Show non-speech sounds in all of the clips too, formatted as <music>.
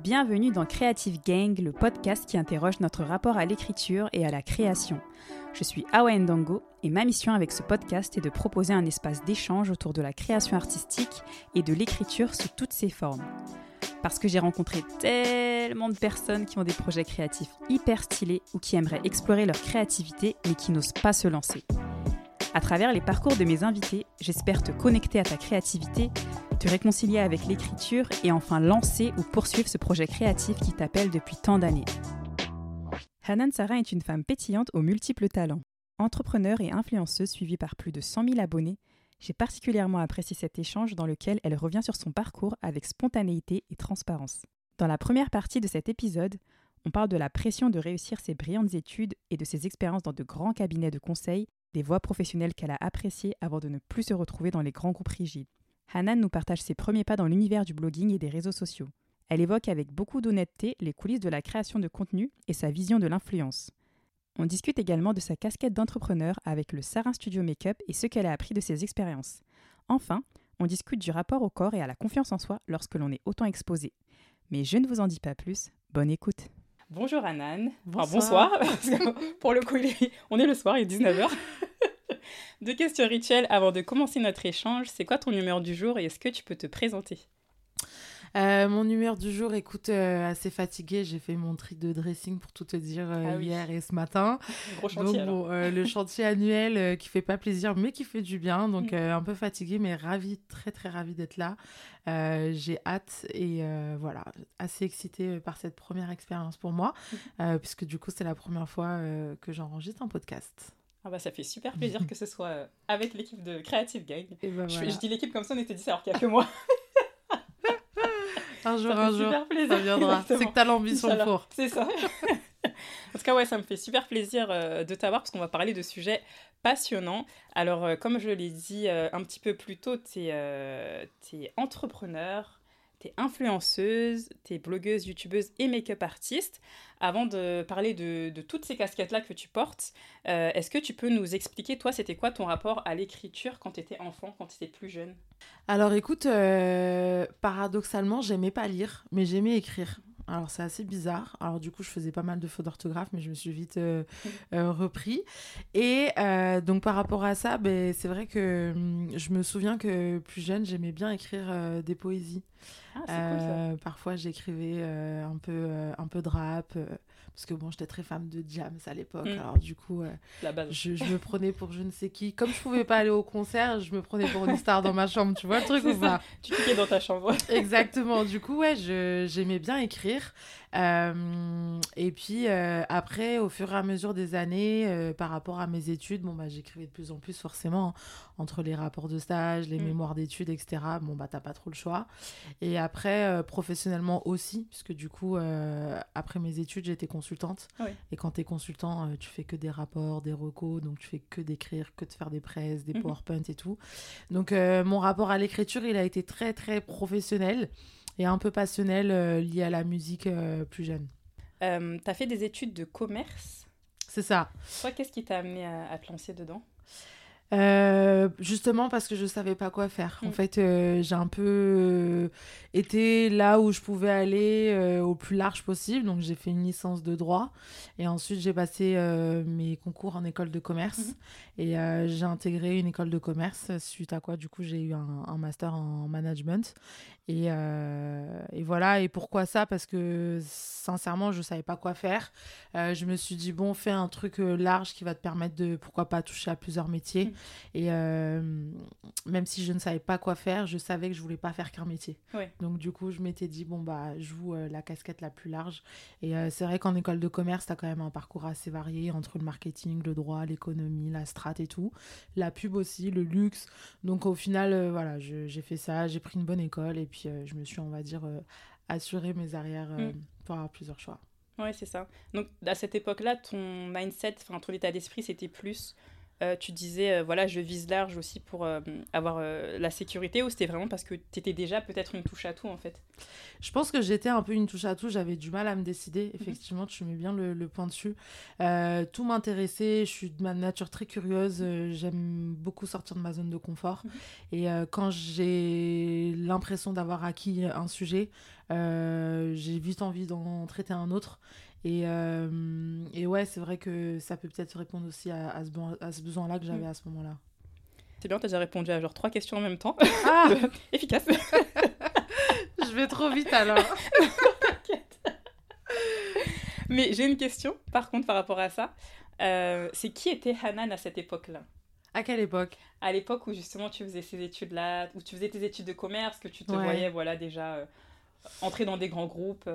Bienvenue dans Creative Gang, le podcast qui interroge notre rapport à l'écriture et à la création. Je suis Awa Ndango et ma mission avec ce podcast est de proposer un espace d'échange autour de la création artistique et de l'écriture sous toutes ses formes. Parce que j'ai rencontré tellement de personnes qui ont des projets créatifs hyper stylés ou qui aimeraient explorer leur créativité mais qui n'osent pas se lancer. À travers les parcours de mes invités, j'espère te connecter à ta créativité, te réconcilier avec l'écriture et enfin lancer ou poursuivre ce projet créatif qui t'appelle depuis tant d'années. Hanan Sarah est une femme pétillante aux multiples talents. Entrepreneur et influenceuse suivie par plus de 100 000 abonnés, j'ai particulièrement apprécié cet échange dans lequel elle revient sur son parcours avec spontanéité et transparence. Dans la première partie de cet épisode, on parle de la pression de réussir ses brillantes études et de ses expériences dans de grands cabinets de conseil des voies professionnelles qu'elle a appréciées avant de ne plus se retrouver dans les grands groupes rigides. Hanan nous partage ses premiers pas dans l'univers du blogging et des réseaux sociaux. Elle évoque avec beaucoup d'honnêteté les coulisses de la création de contenu et sa vision de l'influence. On discute également de sa casquette d'entrepreneur avec le Sarin Studio Makeup et ce qu'elle a appris de ses expériences. Enfin, on discute du rapport au corps et à la confiance en soi lorsque l'on est autant exposé. Mais je ne vous en dis pas plus, bonne écoute. Bonjour Anan. Bonsoir. bonsoir. <laughs> pour le coup, on est le soir, il est 19h. <laughs> Deux questions rituelles avant de commencer notre échange. C'est quoi ton numéro du jour et est-ce que tu peux te présenter? Euh, mon humeur du jour, écoute, euh, assez fatiguée. J'ai fait mon tri de dressing pour tout te dire euh, ah hier et ce matin. <laughs> Gros chantier. Donc, le chantier annuel qui fait pas plaisir, mais qui fait du bien. Donc, mm. un peu fatiguée, mais ravie, très très ravie d'être là. J'ai hâte et voilà, assez excitée par cette première expérience pour moi, mm. puisque du coup, c'est la première fois que j'enregistre un podcast. Ah bah ça fait super plaisir que ce soit avec l'équipe de Creative Gang. Ben je, je, dis l'équipe comme ça, on était dit alors qu'il n'y a que moi. Un jour, un jour, ça viendra. C'est que t'as l'ambition pour. C'est ça. en tout cas, ouais, ça me fait super plaisir euh, de t'avoir parce qu'on va parler de sujets passionnants. Alors, euh, comme je l'ai dit euh, un petit peu plus tôt, t'es es entrepreneur, t'es influenceuse, t'es blogueuse, youtubeuse et make-up artiste. Avant de parler de, toutes ces casquettes-là que tu portes, est-ce que tu peux nous expliquer, toi, c'était quoi ton rapport à l'écriture quand t'étais enfant, quand t'étais plus jeune? Alors écoute, euh, paradoxalement, j'aimais pas lire, mais j'aimais écrire. Alors c'est assez bizarre. Alors du coup, je faisais pas mal de fautes d'orthographe, mais je me suis vite euh, <laughs> euh, repris. Et donc par rapport à ça, ben, c'est vrai que hum, je me souviens que plus jeune, j'aimais bien écrire des poésies. Ah, parfois, j'écrivais un peu un peu de rap parce que bon, j'étais très fan de Jams à l'époque. Mm. Alors du coup, euh, Je, me prenais pour je ne sais qui. Comme je pouvais pas aller au concert, je me prenais pour une star dans ma chambre. Tu vois le <laughs> truc ou pas Tu cliquais dans ta chambre. Exactement. Du coup, ouais, j'aimais bien écrire. Euh, et puis euh, après, au fur et à mesure des années, euh, par rapport à mes études, bon bah j'écrivais de plus en plus forcément hein, entre les rapports de stage, les mm. mémoires d'études, etc. Bon bah t'as pas trop le choix. Et après, professionnellement aussi, puisque du coup, après mes études, j'étais consultante. Et quand t'es consultant, tu fais que des rapports, des recos, donc tu fais que d'écrire, que de faire des presses, des mm-hmm. PowerPoint et tout. Donc mon rapport à l'écriture, il a été très très professionnel et un peu passionnel euh, lié à la musique euh, plus jeune. Euh, tu as fait des études de commerce? C'est ça. Toi, qu'est-ce qui t'a amené à, te lancer dedans? Justement parce que je savais pas quoi faire. En mm. fait, j'ai un peu été là où je pouvais aller au plus large possible. Donc, j'ai fait une licence de droit et ensuite j'ai passé mes concours en école de commerce mm-hmm. et j'ai intégré une école de commerce. Suite à quoi, du coup, j'ai eu un, un, master en management et, euh, et, voilà, et pourquoi ça? Parce que sincèrement, je ne savais pas quoi faire. Euh, je me suis dit, bon, fais un truc euh, large qui va te permettre de, pourquoi pas, toucher à plusieurs métiers. Mm. Et même si je ne savais pas quoi faire, je savais que je voulais pas faire qu'un métier. Donc du coup, je m'étais dit, bon, bah, je joue la casquette la plus large. Et c'est vrai qu'en école de commerce, tu as quand même un parcours assez varié entre le marketing, le droit, l'économie, la strat et tout. La pub aussi, le luxe. Donc au final, voilà, j'ai fait ça, j'ai pris une bonne école et puis euh, je me suis, on va dire, euh, assuré mes arrières euh, mm. pour avoir plusieurs choix. Oui, c'est ça. Donc à cette époque-là, ton mindset, enfin ton état d'esprit, c'était plus tu disais, voilà, je vise large aussi pour avoir la sécurité ou c'était vraiment parce que tu étais déjà peut-être une touche à tout en fait? Je pense que j'étais un peu une touche à tout, j'avais du mal à me décider. Mhm. Effectivement, tu mets bien le, point dessus. tout m'intéressait, je suis de ma nature très curieuse, j'aime beaucoup sortir de ma zone de confort. Mhm. Et quand j'ai l'impression d'avoir acquis un sujet, j'ai vite envie d'en traiter un autre. Et, euh, et ouais, c'est vrai que ça peut peut-être répondre aussi à, à ce, besoin-là que j'avais mm. à ce moment-là. C'est bien, t'as déjà répondu à genre trois questions en même temps. Ah <laughs> Efficace <laughs> Je vais trop vite alors. <laughs> Mais j'ai une question, par contre, par rapport à ça. Euh, c'est qui était Hanan à cette époque-là? À quelle époque? À l'époque où justement tu faisais ces études-là, où tu faisais tes études de commerce, que tu te voyais voilà, déjà euh, entrer dans des grands groupes.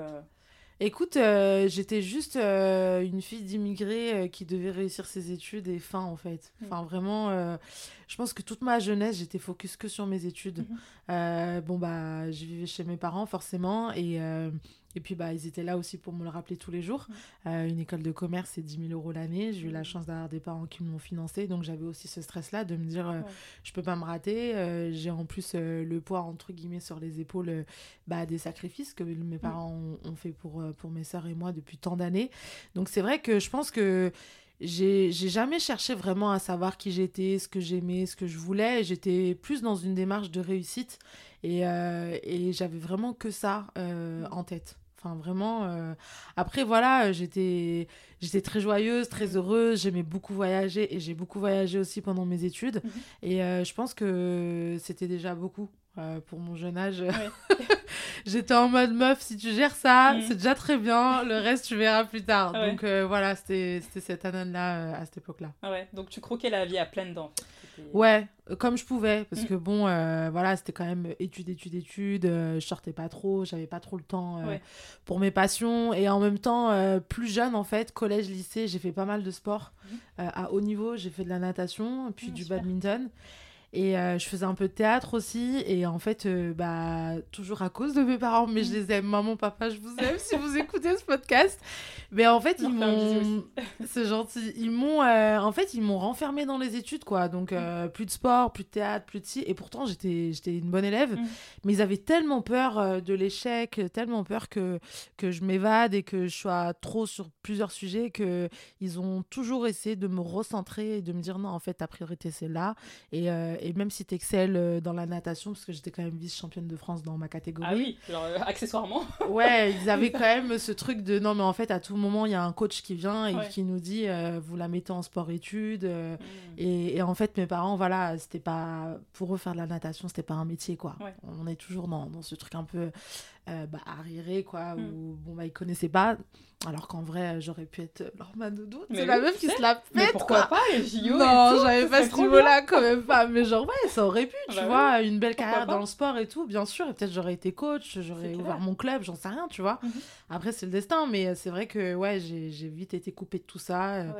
Écoute, euh, j'étais juste euh, une fille d'immigrés euh, qui devait réussir ses études et fin en fait. Mm. Enfin vraiment, je pense que toute ma jeunesse j'étais focus que sur mes études. Mm-hmm. bon bah, je vivais chez mes parents forcément et et puis, bah, ils étaient là aussi pour me le rappeler tous les jours. Euh, une école de commerce, c'est 10 000 euros l'année. J'ai eu la chance d'avoir des parents qui m'ont financé. Donc, j'avais aussi ce stress-là de me dire, je euh, je peux pas me rater. Euh, j'ai en plus le poids, entre guillemets, sur les épaules bah, des sacrifices que mes parents ont, fait pour, pour mes sœurs et moi depuis tant d'années. Donc, c'est vrai que je pense que j'ai jamais cherché vraiment à savoir qui j'étais, ce que j'aimais, ce que je voulais. J'étais plus dans une démarche de réussite et, et j'avais vraiment que ça en tête. Enfin, vraiment. Euh, après, voilà, j'étais, j'étais très joyeuse, très heureuse. J'aimais beaucoup voyager et j'ai beaucoup voyagé aussi pendant mes études. Mhm. Et euh, je pense que c'était déjà beaucoup euh, pour mon jeune âge. <laughs> j'étais en mode meuf, si tu gères ça, mhm. c'est déjà très bien. Le reste, tu verras plus tard. Donc voilà, c'était, c'était cette année-là à cette époque-là. Ah ouais, donc tu croquais la vie à pleines dents. Ouais, euh, comme je pouvais, parce mm. que bon, euh, voilà, c'était quand même études, études, études, euh, je sortais pas trop, j'avais pas trop le temps pour mes passions, et en même temps, plus jeune en fait, collège, lycée, j'ai fait pas mal de sport. Mm. à haut niveau, j'ai fait de la natation, puis mm, du badminton. Et euh, je faisais un peu de théâtre aussi. Et en fait, euh, bah, toujours à cause de mes parents, mais je les aime. Maman, papa, je vous aime si vous écoutez ce podcast. Mais en fait, ils m'ont. C'est gentil. Ils m'ont. Euh, en fait, ils m'ont renfermé dans les études, quoi. Donc, plus de sport, plus de théâtre, plus de ci. Et pourtant, j'étais une bonne élève. Mm. Mais ils avaient tellement peur de l'échec, tellement peur que, que je m'évade et que je sois trop sur plusieurs sujets qu'ils ont toujours essayé de me recentrer et de me dire non, en fait, ta priorité, c'est là. Et et même si tu excelles euh, dans la natation, parce que j'étais quand même vice-championne de France dans ma catégorie. Ah oui, alors, euh, accessoirement. <laughs> ouais, ils avaient <laughs> quand même ce truc de non, mais en fait, à tout moment, il y a un coach qui vient et qui nous dit euh, vous la mettez en sport-études. Mm. et, en fait, mes parents, voilà, c'était pas. Pour eux, faire de la natation, c'était pas un métier, quoi. On est toujours dans, dans ce truc un peu euh, bah, quoi, mm. ou bon, bah, ils connaissaient pas. Alors qu'en vrai, j'aurais pu être leur manodo. C'est la meuf qui se la pète, mais pourquoi pas, les JO Non, j'avais pas ce niveau-là, quand même pas. Mais genre, ouais, ça aurait pu, tu bah vois, une belle carrière dans le sport et tout, bien sûr. Et peut-être j'aurais été coach, j'aurais ouvert mon club, j'en sais rien, tu vois. Mhm. Après, c'est le destin, mais c'est vrai que, ouais, j'ai vite été coupée de tout ça. Euh,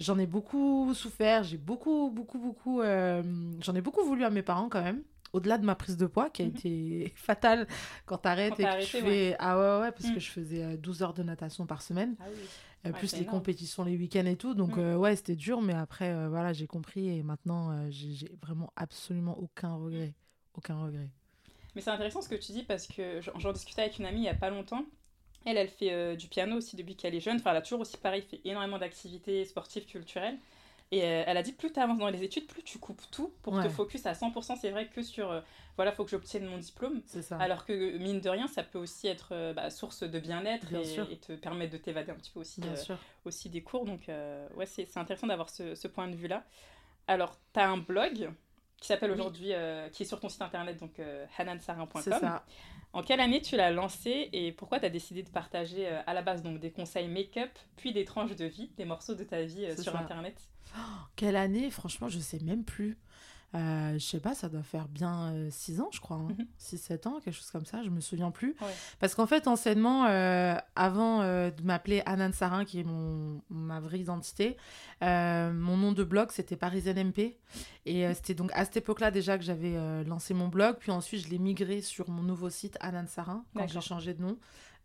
j'en ai beaucoup souffert, j'ai beaucoup, beaucoup, beaucoup. Euh, j'en ai beaucoup voulu à mes parents quand même au-delà de ma prise de poids qui a mhm. été <laughs> fatale quand t'arrêtes et que tu fais. Ah ouais, ouais, parce que mm. je faisais 12 euh, heures de natation par semaine. Ah euh, plus les compétitions les week-ends et tout. Donc, mm. euh, ouais, c'était dur, mais après, voilà, j'ai compris et maintenant, j'ai vraiment absolument aucun regret. Aucun regret. Mais c'est intéressant ce que tu dis parce que j'en discutais avec une amie il y a pas longtemps. Elle, elle fait du piano aussi depuis qu'elle est jeune. Enfin, elle a toujours aussi pareil, fait énormément d'activités sportives, culturelles. Et euh, elle a dit, plus tu avances dans les études, plus tu coupes tout pour te focus à 100%. C'est vrai que sur, euh, voilà, il faut que j'obtienne mon diplôme. Ça. Alors que, mine de rien, ça peut aussi être euh, bah, source de bien-être et, te permettre de t'évader un petit peu aussi, aussi des cours. Donc, ouais, c'est intéressant d'avoir ce, ce, point de vue-là. Alors, tu as un blog qui s'appelle aujourd'hui, qui est sur ton site internet, donc hanansarin.com. En quelle année tu l'as lancé et pourquoi tu as décidé de partager à la base donc des conseils make-up, puis des tranches de vie, des morceaux de ta vie sur internet? Quelle année! Franchement, je sais même plus. Euh, je sais pas, ça doit faire bien 6 euh, ans, je crois. 6-7 hein. mhm. ans, quelque chose comme ça, je me souviens plus. Parce qu'en fait, anciennement, euh, avant de m'appeler Anan Sarin, qui est mon, ma vraie identité, mon nom de blog, c'était Parisienne MP. Et c'était donc à cette époque-là déjà que j'avais lancé mon blog. Puis ensuite, je l'ai migré sur mon nouveau site Anan Sarin, quand j'ai changé de nom.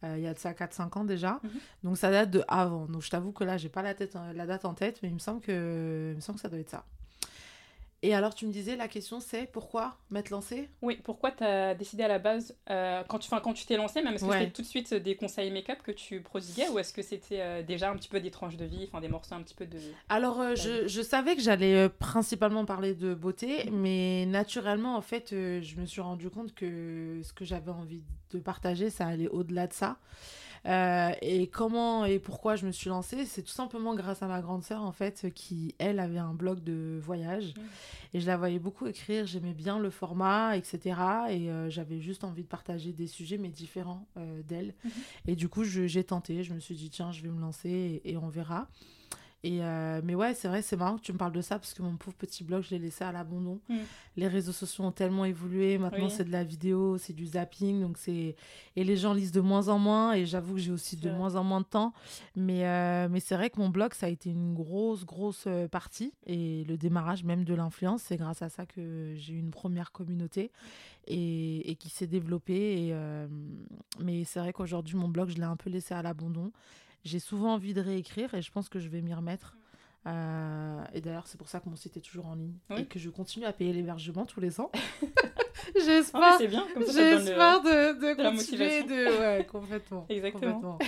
il y a de ça 4-5 ans déjà. Mhm. Donc ça date de avant. Donc je t'avoue que là, j'ai pas la, tête, la date en tête, mais il me semble que, il me semble que ça doit être ça. Et alors, tu me disais, la question c'est pourquoi m'être lancée? Oui, pourquoi tu as décidé à la base, euh, quand tu quand tu t'es lancée, même est-ce que c'était tout de suite des conseils make-up que tu prodiguais ou est-ce que c'était euh, déjà un petit peu des tranches de vie, enfin des morceaux un petit peu de. Alors, euh, je, je, savais que j'allais principalement parler de beauté, mais naturellement, en fait, je me suis rendu compte que ce que j'avais envie de partager, ça allait au-delà de ça. Euh, et comment et pourquoi je me suis lancée, c'est tout simplement grâce à ma grande sœur, en fait, qui, elle, avait un blog de voyage. Mmh. Et je la voyais beaucoup écrire, j'aimais bien le format, etc. Et euh, j'avais juste envie de partager des sujets, mais différents euh, d'elle. Mmh. Et du coup, j'ai tenté, je me suis dit, tiens, je vais me lancer et on verra. Et euh, mais ouais, c'est vrai, c'est marrant que tu me parles de ça parce que mon pauvre petit blog, je l'ai laissé à l'abandon. Mm. Les réseaux sociaux ont tellement évolué. Maintenant, c'est de la vidéo, c'est du zapping. Donc c'est... Et les gens lisent de moins en moins. Et j'avoue que j'ai aussi de moins en moins de temps. Mais, euh, mais c'est vrai que mon blog, ça a été une grosse, grosse euh, partie. Et le démarrage même de l'influence, c'est grâce à ça que j'ai eu une première communauté et, et qui s'est développée. Et, mais c'est vrai qu'aujourd'hui, mon blog, je l'ai un peu laissé à l'abandon j'ai souvent envie de réécrire et je pense que je vais m'y remettre. Euh, et d'ailleurs, c'est pour ça que mon site est toujours en ligne et que je continue à payer l'hébergement tous les ans. <laughs> j'espère bien, j'espère de, de, de continuer de ouais, complètement. <laughs> Exactement. Complètement.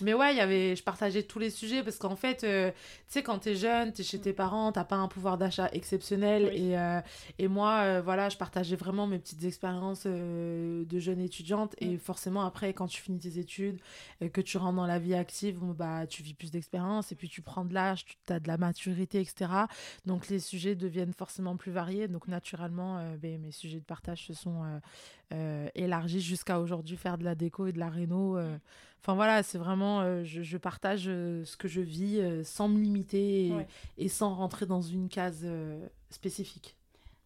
Mais ouais, y avait, je partageais tous les sujets parce qu'en fait, euh, tu sais, quand t'es jeune, t'es chez tes parents, t'as pas un pouvoir d'achat exceptionnel. Et, euh, et moi, euh, voilà, je partageais vraiment mes petites expériences de jeune étudiante. Et mm. forcément, après, quand tu finis tes études, que tu rentres dans la vie active, bah, tu vis plus d'expérience et puis tu prends de l'âge, tu as de la maturité, etc. Donc les sujets deviennent forcément plus variés. Donc naturellement, ben, mes sujets de partage se sont élargis jusqu'à aujourd'hui, faire de la déco et de la réno. Mm. Enfin voilà, c'est vraiment, euh, je, partage euh, ce que je vis euh, sans me limiter et, sans rentrer dans une case spécifique.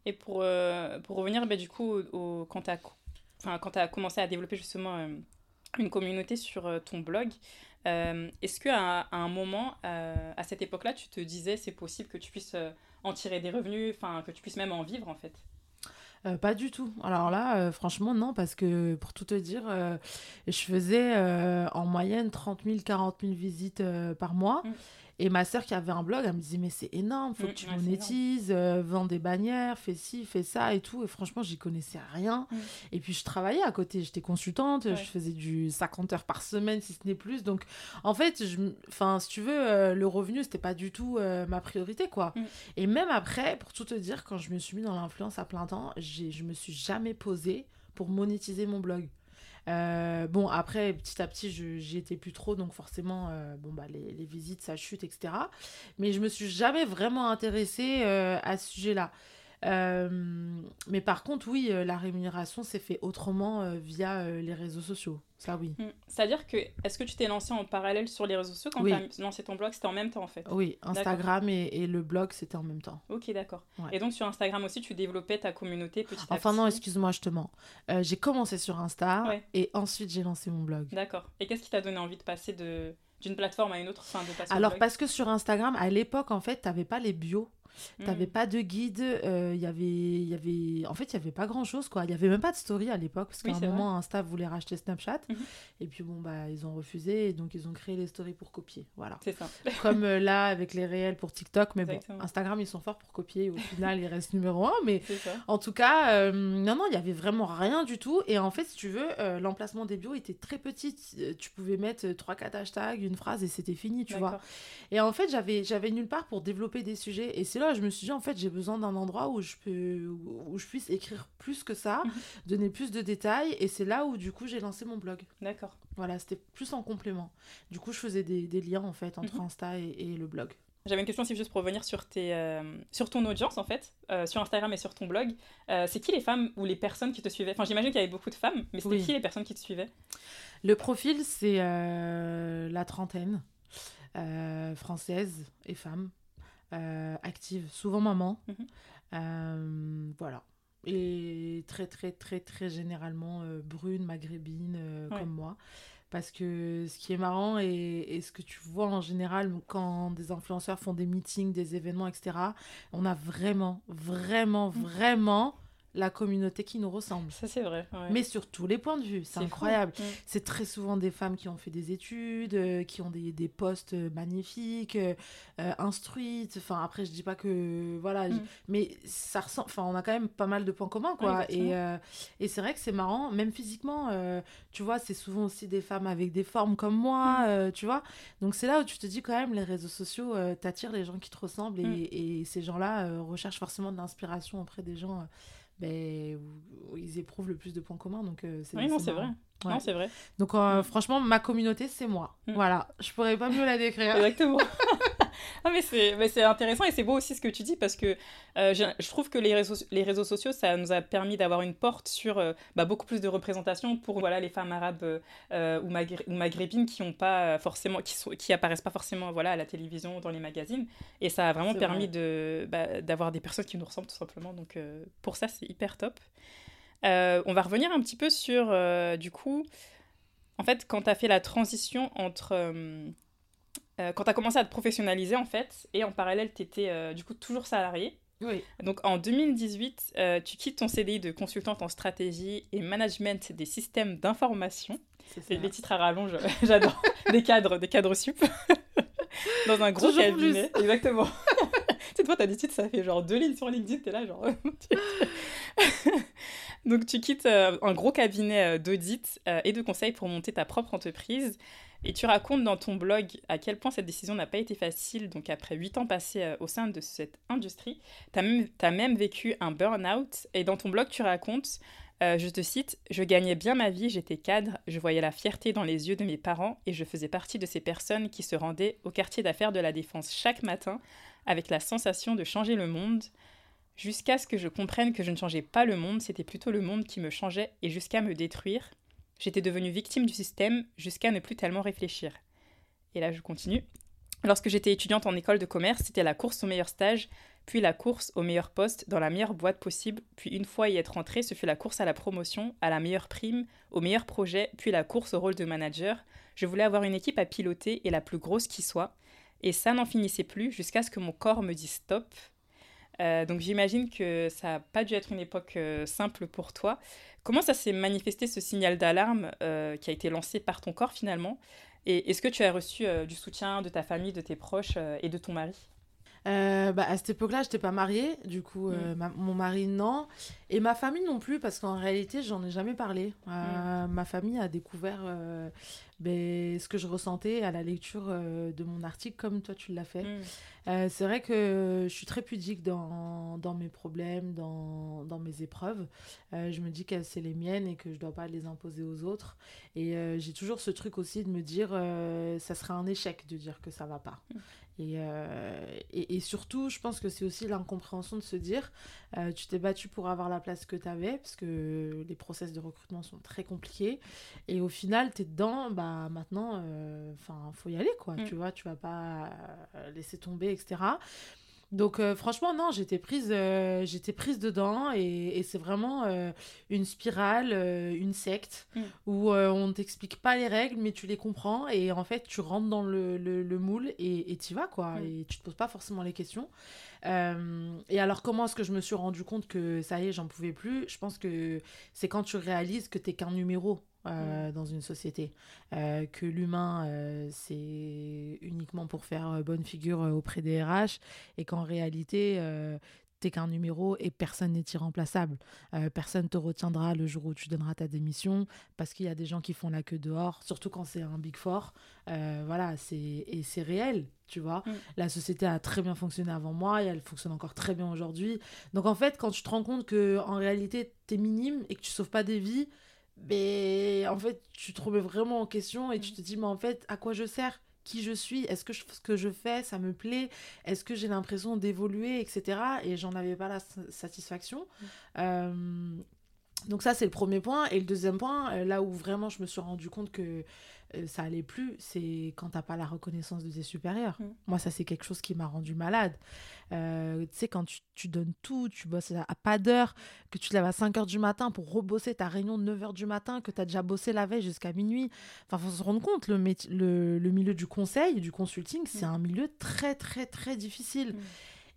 Et pour, pour revenir bah, du coup au, quand tu as, as, commencé à développer justement une communauté sur ton blog, est-ce qu'à à un moment, à cette époque-là, tu te disais c'est possible que tu puisses en tirer des revenus, enfin que tu puisses même en vivre en fait? Euh, pas du tout. Alors là, euh, franchement, non, parce que pour tout te dire, euh, je faisais en moyenne 30 000, 40 000 visites par mois. Mm. Et ma sœur qui avait un blog, elle me disait mais c'est énorme, faut mm, que tu monétises, euh, vends des bannières, fais ci, fais ça et tout. Et franchement, j'y connaissais rien. Mm. Et puis je travaillais à côté, j'étais consultante, je faisais du 50 heures par semaine si ce n'est plus. Donc en fait, je, enfin si tu veux, euh, le revenu c'était pas du tout euh, ma priorité quoi. Mm. Et même après, pour tout te dire, quand je me suis mis dans l'influence à plein temps, je me suis jamais posée pour monétiser mon blog. Euh, bon, après, petit à petit, j'y étais plus trop, donc forcément, euh, bon, bah, les, visites, ça chute, etc. Mais je me suis jamais vraiment intéressée euh, à ce sujet-là. Euh, mais par contre, oui, euh, la rémunération s'est fait autrement euh, via les réseaux sociaux. Ça, oui. Mm. C'est-à-dire que, est-ce que tu t'es lancé en parallèle sur les réseaux sociaux quand tu as lancé ton blog C'était en même temps, en fait? Oui, Instagram et, le blog, c'était en même temps. Ok, d'accord. Et donc, sur Instagram aussi, tu développais ta communauté petit à petit? Enfin, non, excuse-moi, je te mens. j'ai commencé sur Insta et ensuite, j'ai lancé mon blog. D'accord. Et qu'est-ce qui t'a donné envie de passer de d'une plateforme à une autre, enfin de passer Alors parce que sur Instagram, à l'époque, en fait, tu n'avais pas les bios T'avais mm. pas de guide, il euh, y avait, y avait, en fait, il y avait pas grand chose quoi. Il y avait même pas de story à l'époque parce qu'à un moment, Insta voulait racheter Snapchat mhm. et puis bon bah ils ont refusé et donc ils ont créé les stories pour copier, voilà. C'est ça. <laughs> Comme euh, là avec les réels pour TikTok, mais bon, Instagram ils sont forts pour copier. Au final, ils restent numéro un, mais en tout cas, euh, non non, il y avait vraiment rien du tout et en fait, si tu veux, l'emplacement des bios était très petit. Tu pouvais mettre trois quatre hashtags, une phrase et c'était fini, tu vois. Et en fait, j'avais j'avais nulle part pour développer des sujets et c'est là je me suis dit, en fait, j'ai besoin d'un endroit où je, peux, où je puisse écrire plus que ça, mhm. donner plus de détails. Et c'est là où, du coup, j'ai lancé mon blog. D'accord. Voilà, c'était plus en complément. Du coup, je faisais des, des liens, en fait, entre mhm. Insta et, le blog. J'avais une question aussi juste pour revenir sur, tes, euh, sur ton audience en fait, euh, sur Instagram et sur ton blog. Euh, c'est qui les femmes ou les personnes qui te suivaient? Enfin, j'imagine qu'il y avait beaucoup de femmes, mais c'était qui les personnes qui te suivaient? Le profil, c'est la trentaine, française et femme. Euh, active, souvent maman. Mhm. Euh, voilà. Et très, très, très, très généralement euh, brune, maghrébine, comme moi. Parce que ce qui est marrant et, ce que tu vois en général quand des influenceurs font des meetings, des événements, etc., on a vraiment, vraiment, mhm. vraiment la communauté qui nous ressemble. Ça, c'est vrai. Mais sur tous les points de vue. C'est incroyable. Mm. C'est très souvent des femmes qui ont fait des études, euh, qui ont des, des postes magnifiques, euh, instruites. Enfin, après, je dis pas que. Voilà. Mm. Mais ça ressemble. Enfin, on a quand même pas mal de points communs, quoi. et et c'est vrai que c'est marrant, même physiquement. tu vois, c'est souvent aussi des femmes avec des formes comme moi, mm. tu vois. Donc, c'est là où tu te dis quand même, les réseaux sociaux t'attirent les gens qui te ressemblent et, et ces gens-là recherchent forcément de l'inspiration auprès des gens ben, où, ils éprouvent le plus de points communs. Donc, euh, c'est oui, non, c'est vrai. Non, c'est vrai. Donc, euh, franchement, ma communauté, c'est moi. Mm. Voilà, je pourrais pas mieux la décrire. Exactement. <laughs> <laughs> ah, mais c'est intéressant et c'est beau aussi ce que tu dis parce que euh, je trouve que les réseaux, les réseaux sociaux, ça nous a permis d'avoir une porte sur euh, bah, beaucoup plus de représentation pour voilà, les femmes arabes euh, ou, ou, maghrébines qui ont pas forcément, qui, sont, qui apparaissent pas forcément voilà, à la télévision, dans les magazines. Et ça a vraiment permis bah, d'avoir des personnes qui nous ressemblent tout simplement. Donc pour ça, c'est hyper top. on va revenir un petit peu sur, du coup, en fait, quand tu as fait la transition entre euh, quand tu as commencé à te professionnaliser, en fait, et en parallèle, tu étais euh, du coup toujours salarié. Oui. Donc en 2018, euh, tu quittes ton CDI de consultante en stratégie et management des systèmes d'information. C'est les titres à rallonge, <laughs> j'adore. des cadres, des cadres sup. <laughs> Dans un gros cabinet. Exactement. <laughs> tu sais, toi, t'as des titres, ça fait genre deux lignes sur LinkedIn, t'es là, genre. Donc tu quittes un gros cabinet d'audit et de conseil pour monter ta propre entreprise. Et tu racontes dans ton blog à quel point cette décision n'a pas été facile. Donc après 8 ans passés euh, au sein de cette industrie, tu as même, même vécu un burn-out. Et dans ton blog, tu racontes, euh, je te cite, Je gagnais bien ma vie, j'étais cadre, je voyais la fierté dans les yeux de mes parents et je faisais partie de ces personnes qui se rendaient au quartier d'affaires de la Défense chaque matin avec la sensation de changer le monde. Jusqu'à ce que je comprenne que je ne changeais pas le monde, c'était plutôt le monde qui me changeait et jusqu'à me détruire. J'étais devenue victime du système jusqu'à ne plus tellement réfléchir. Et là, je continue. Lorsque j'étais étudiante en école de commerce, c'était la course au meilleur stage, puis la course au meilleur poste dans la meilleure boîte possible, puis une fois y être rentrée, ce fut la course à la promotion, à la meilleure prime, au meilleur projet, puis la course au rôle de manager. Je voulais avoir une équipe à piloter et la plus grosse qui soit. Et ça n'en finissait plus jusqu'à ce que mon corps me dise stop. Euh, donc j'imagine que ça n'a pas dû être une époque euh, simple pour toi. Comment ça s'est manifesté ce signal d'alarme euh, qui a été lancé par ton corps finalement? Et est-ce que tu as reçu du soutien de ta famille, de tes proches et de ton mari? Bah, à cette époque-là, je n'étais pas mariée, du coup, mm. mon mari non, et ma famille non plus, parce qu'en réalité, j'en ai jamais parlé. Mm. Ma famille a découvert ben, ce que je ressentais à la lecture de mon article, comme toi tu l'as fait. Mm. Euh, c'est vrai que je suis très pudique dans, dans mes problèmes, dans, dans mes épreuves. Euh, je me dis que c'est les miennes et que je ne dois pas les imposer aux autres. Et euh, j'ai toujours ce truc aussi de me dire, ça serait un échec de dire que ça va pas. Euh, et, et, surtout, je pense que c'est aussi l'incompréhension de se dire, euh, tu t'es battu pour avoir la place que tu avais, parce que les process de recrutement sont très compliqués. Et au final, tu es dedans, bah maintenant, euh, enfin, faut y aller, quoi. Mm. Tu vois, tu vas pas laisser tomber, etc. Donc euh, franchement non, j'étais prise, euh, j'étais prise dedans et, c'est vraiment euh, une spirale, une secte mm. où on t'explique pas les règles mais tu les comprends et en fait tu rentres dans le, le, moule et tu vas quoi mm. et tu te poses pas forcément les questions. et alors comment est-ce que je me suis rendu compte que ça y est j'en pouvais plus? Je pense que c'est quand tu réalises que t'es qu'un numéro euh, mm. dans une société. Euh, que l'humain, euh, c'est uniquement pour faire bonne figure auprès des RH et qu'en réalité, t'es qu'un numéro et personne n'est irremplaçable. personne te retiendra le jour où tu donneras ta démission parce qu'il y a des gens qui font la queue dehors, surtout quand c'est un Big Four. voilà, c'est et c'est réel, tu vois. Mm. La société a très bien fonctionné avant moi et elle fonctionne encore très bien aujourd'hui. Donc en fait, quand tu te rends compte que en réalité, t'es minime et que tu sauves pas des vies, mais en fait, tu te remets vraiment en question et tu te dis, mais en fait, à quoi je sers? Qui je suis? Est-ce que ce que je fais, ça me plaît? Est-ce que j'ai l'impression d'évoluer, etc. Et j'en avais pas la satisfaction. Mm. Euh, donc ça, c'est le premier point. Et le deuxième point, euh, là où vraiment je me suis rendu compte que euh, ça allait plus, c'est quand t'as pas la reconnaissance de tes supérieurs. Mm. Moi, ça, c'est quelque chose qui m'a rendu malade. Euh, tu sais, quand tu, donnes tout, tu bosses à, pas d'heure, que tu te lèves à 5 heures du matin pour rebosser ta réunion de 9 heures du matin, que tu as déjà bossé la veille jusqu'à minuit. Enfin, faut se rendre compte, le, le, le milieu du conseil, du consulting, c'est mm. un milieu très, très, très difficile. Mm.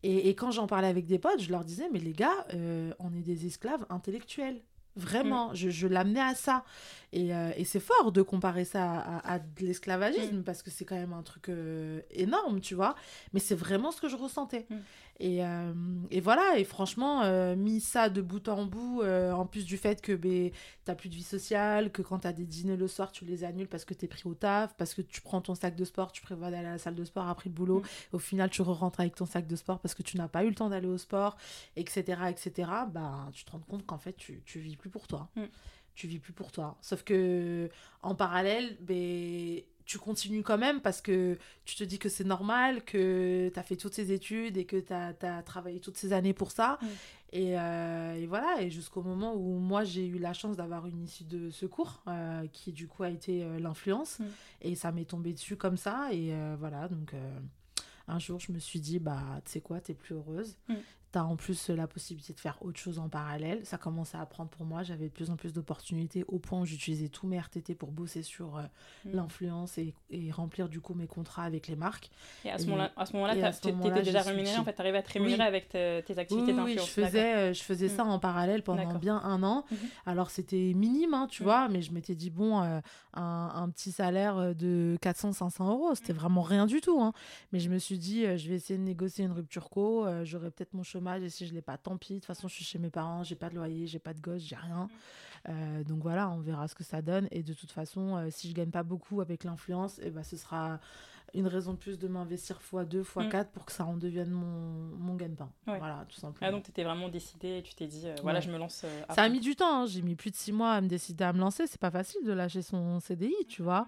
Et, et quand j'en parlais avec des potes, je leur disais, mais les gars, euh, on est des esclaves intellectuels. Vraiment, je, je l'amenais à ça. Et, euh, et c'est fort de comparer ça à, à de l'esclavagisme parce que c'est quand même un truc euh, énorme, tu vois. Mais c'est vraiment ce que je ressentais. Mm. Et, euh, et voilà, et franchement, euh, mis ça de bout en bout, euh, en plus du fait que ben, t'as plus de vie sociale, que quand t'as des dîners le soir, tu les annules parce que t'es pris au taf, parce que tu prends ton sac de sport, tu prévois d'aller à la salle de sport après le boulot. Mm. Au final, tu rentres avec ton sac de sport parce que tu n'as pas eu le temps d'aller au sport, etc., etc. Bah, tu te rends compte qu'en fait, tu, tu vis plus pour toi. Mm. Tu vis plus pour toi. Sauf que en parallèle, ben, tu continues quand même parce que tu te dis que c'est normal, que tu as fait toutes ces études et que tu as, travaillé toutes ces années pour ça. Mm. Et, euh, et voilà, et jusqu'au moment où moi j'ai eu la chance d'avoir une issue de secours, euh, qui du coup a été euh, l'influence. Mm. Et ça m'est tombé dessus comme ça. Et voilà, donc un jour je me suis dit, bah tu sais quoi, t'es plus heureuse. Mm. T'as en plus la possibilité de faire autre chose en parallèle. Ça commençait à prendre pour moi. J'avais de plus en plus d'opportunités au point où j'utilisais tous mes RTT pour bosser sur euh, Mm. l'influence et, et remplir du coup mes contrats avec les marques. Et à ce moment-là, t'étais moment-là, déjà j'y suis rémunéré, chill. en fait, t'arrivais à te rémunérer Oui. avec tes, activités oui, oui, je faisais, euh, je faisais Mm. ça en parallèle pendant bien un an. Mhm. Alors c'était minime, hein, tu Mm. vois, mais je m'étais dit, bon, euh, un, un petit salaire de 400-500 euros, c'était vraiment rien du tout. hein. Mais je me suis dit, euh, je vais essayer de négocier une rupture co, euh, j'aurai peut-être mon chômage et si je l'ai pas, tant pis. De toute façon, je suis chez mes parents, j'ai pas de loyer, j'ai pas de gosse, j'ai rien. Euh, donc voilà, on verra ce que ça donne. Et de toute façon, euh, si je gagne pas beaucoup avec l'influence, eh ben, ce sera une raison de plus de m'investir x2, x4 pour que ça en devienne mon, mon gagne-pain. Ouais. Voilà, tout simplement. Ah, donc t'étais vraiment décidée et tu t'es dit, euh, voilà, Ouais. je me lance. euh, Ça a mis du temps, hein. j'ai mis plus de six mois à me décider à me lancer. C'est pas facile de lâcher son CDI, tu vois.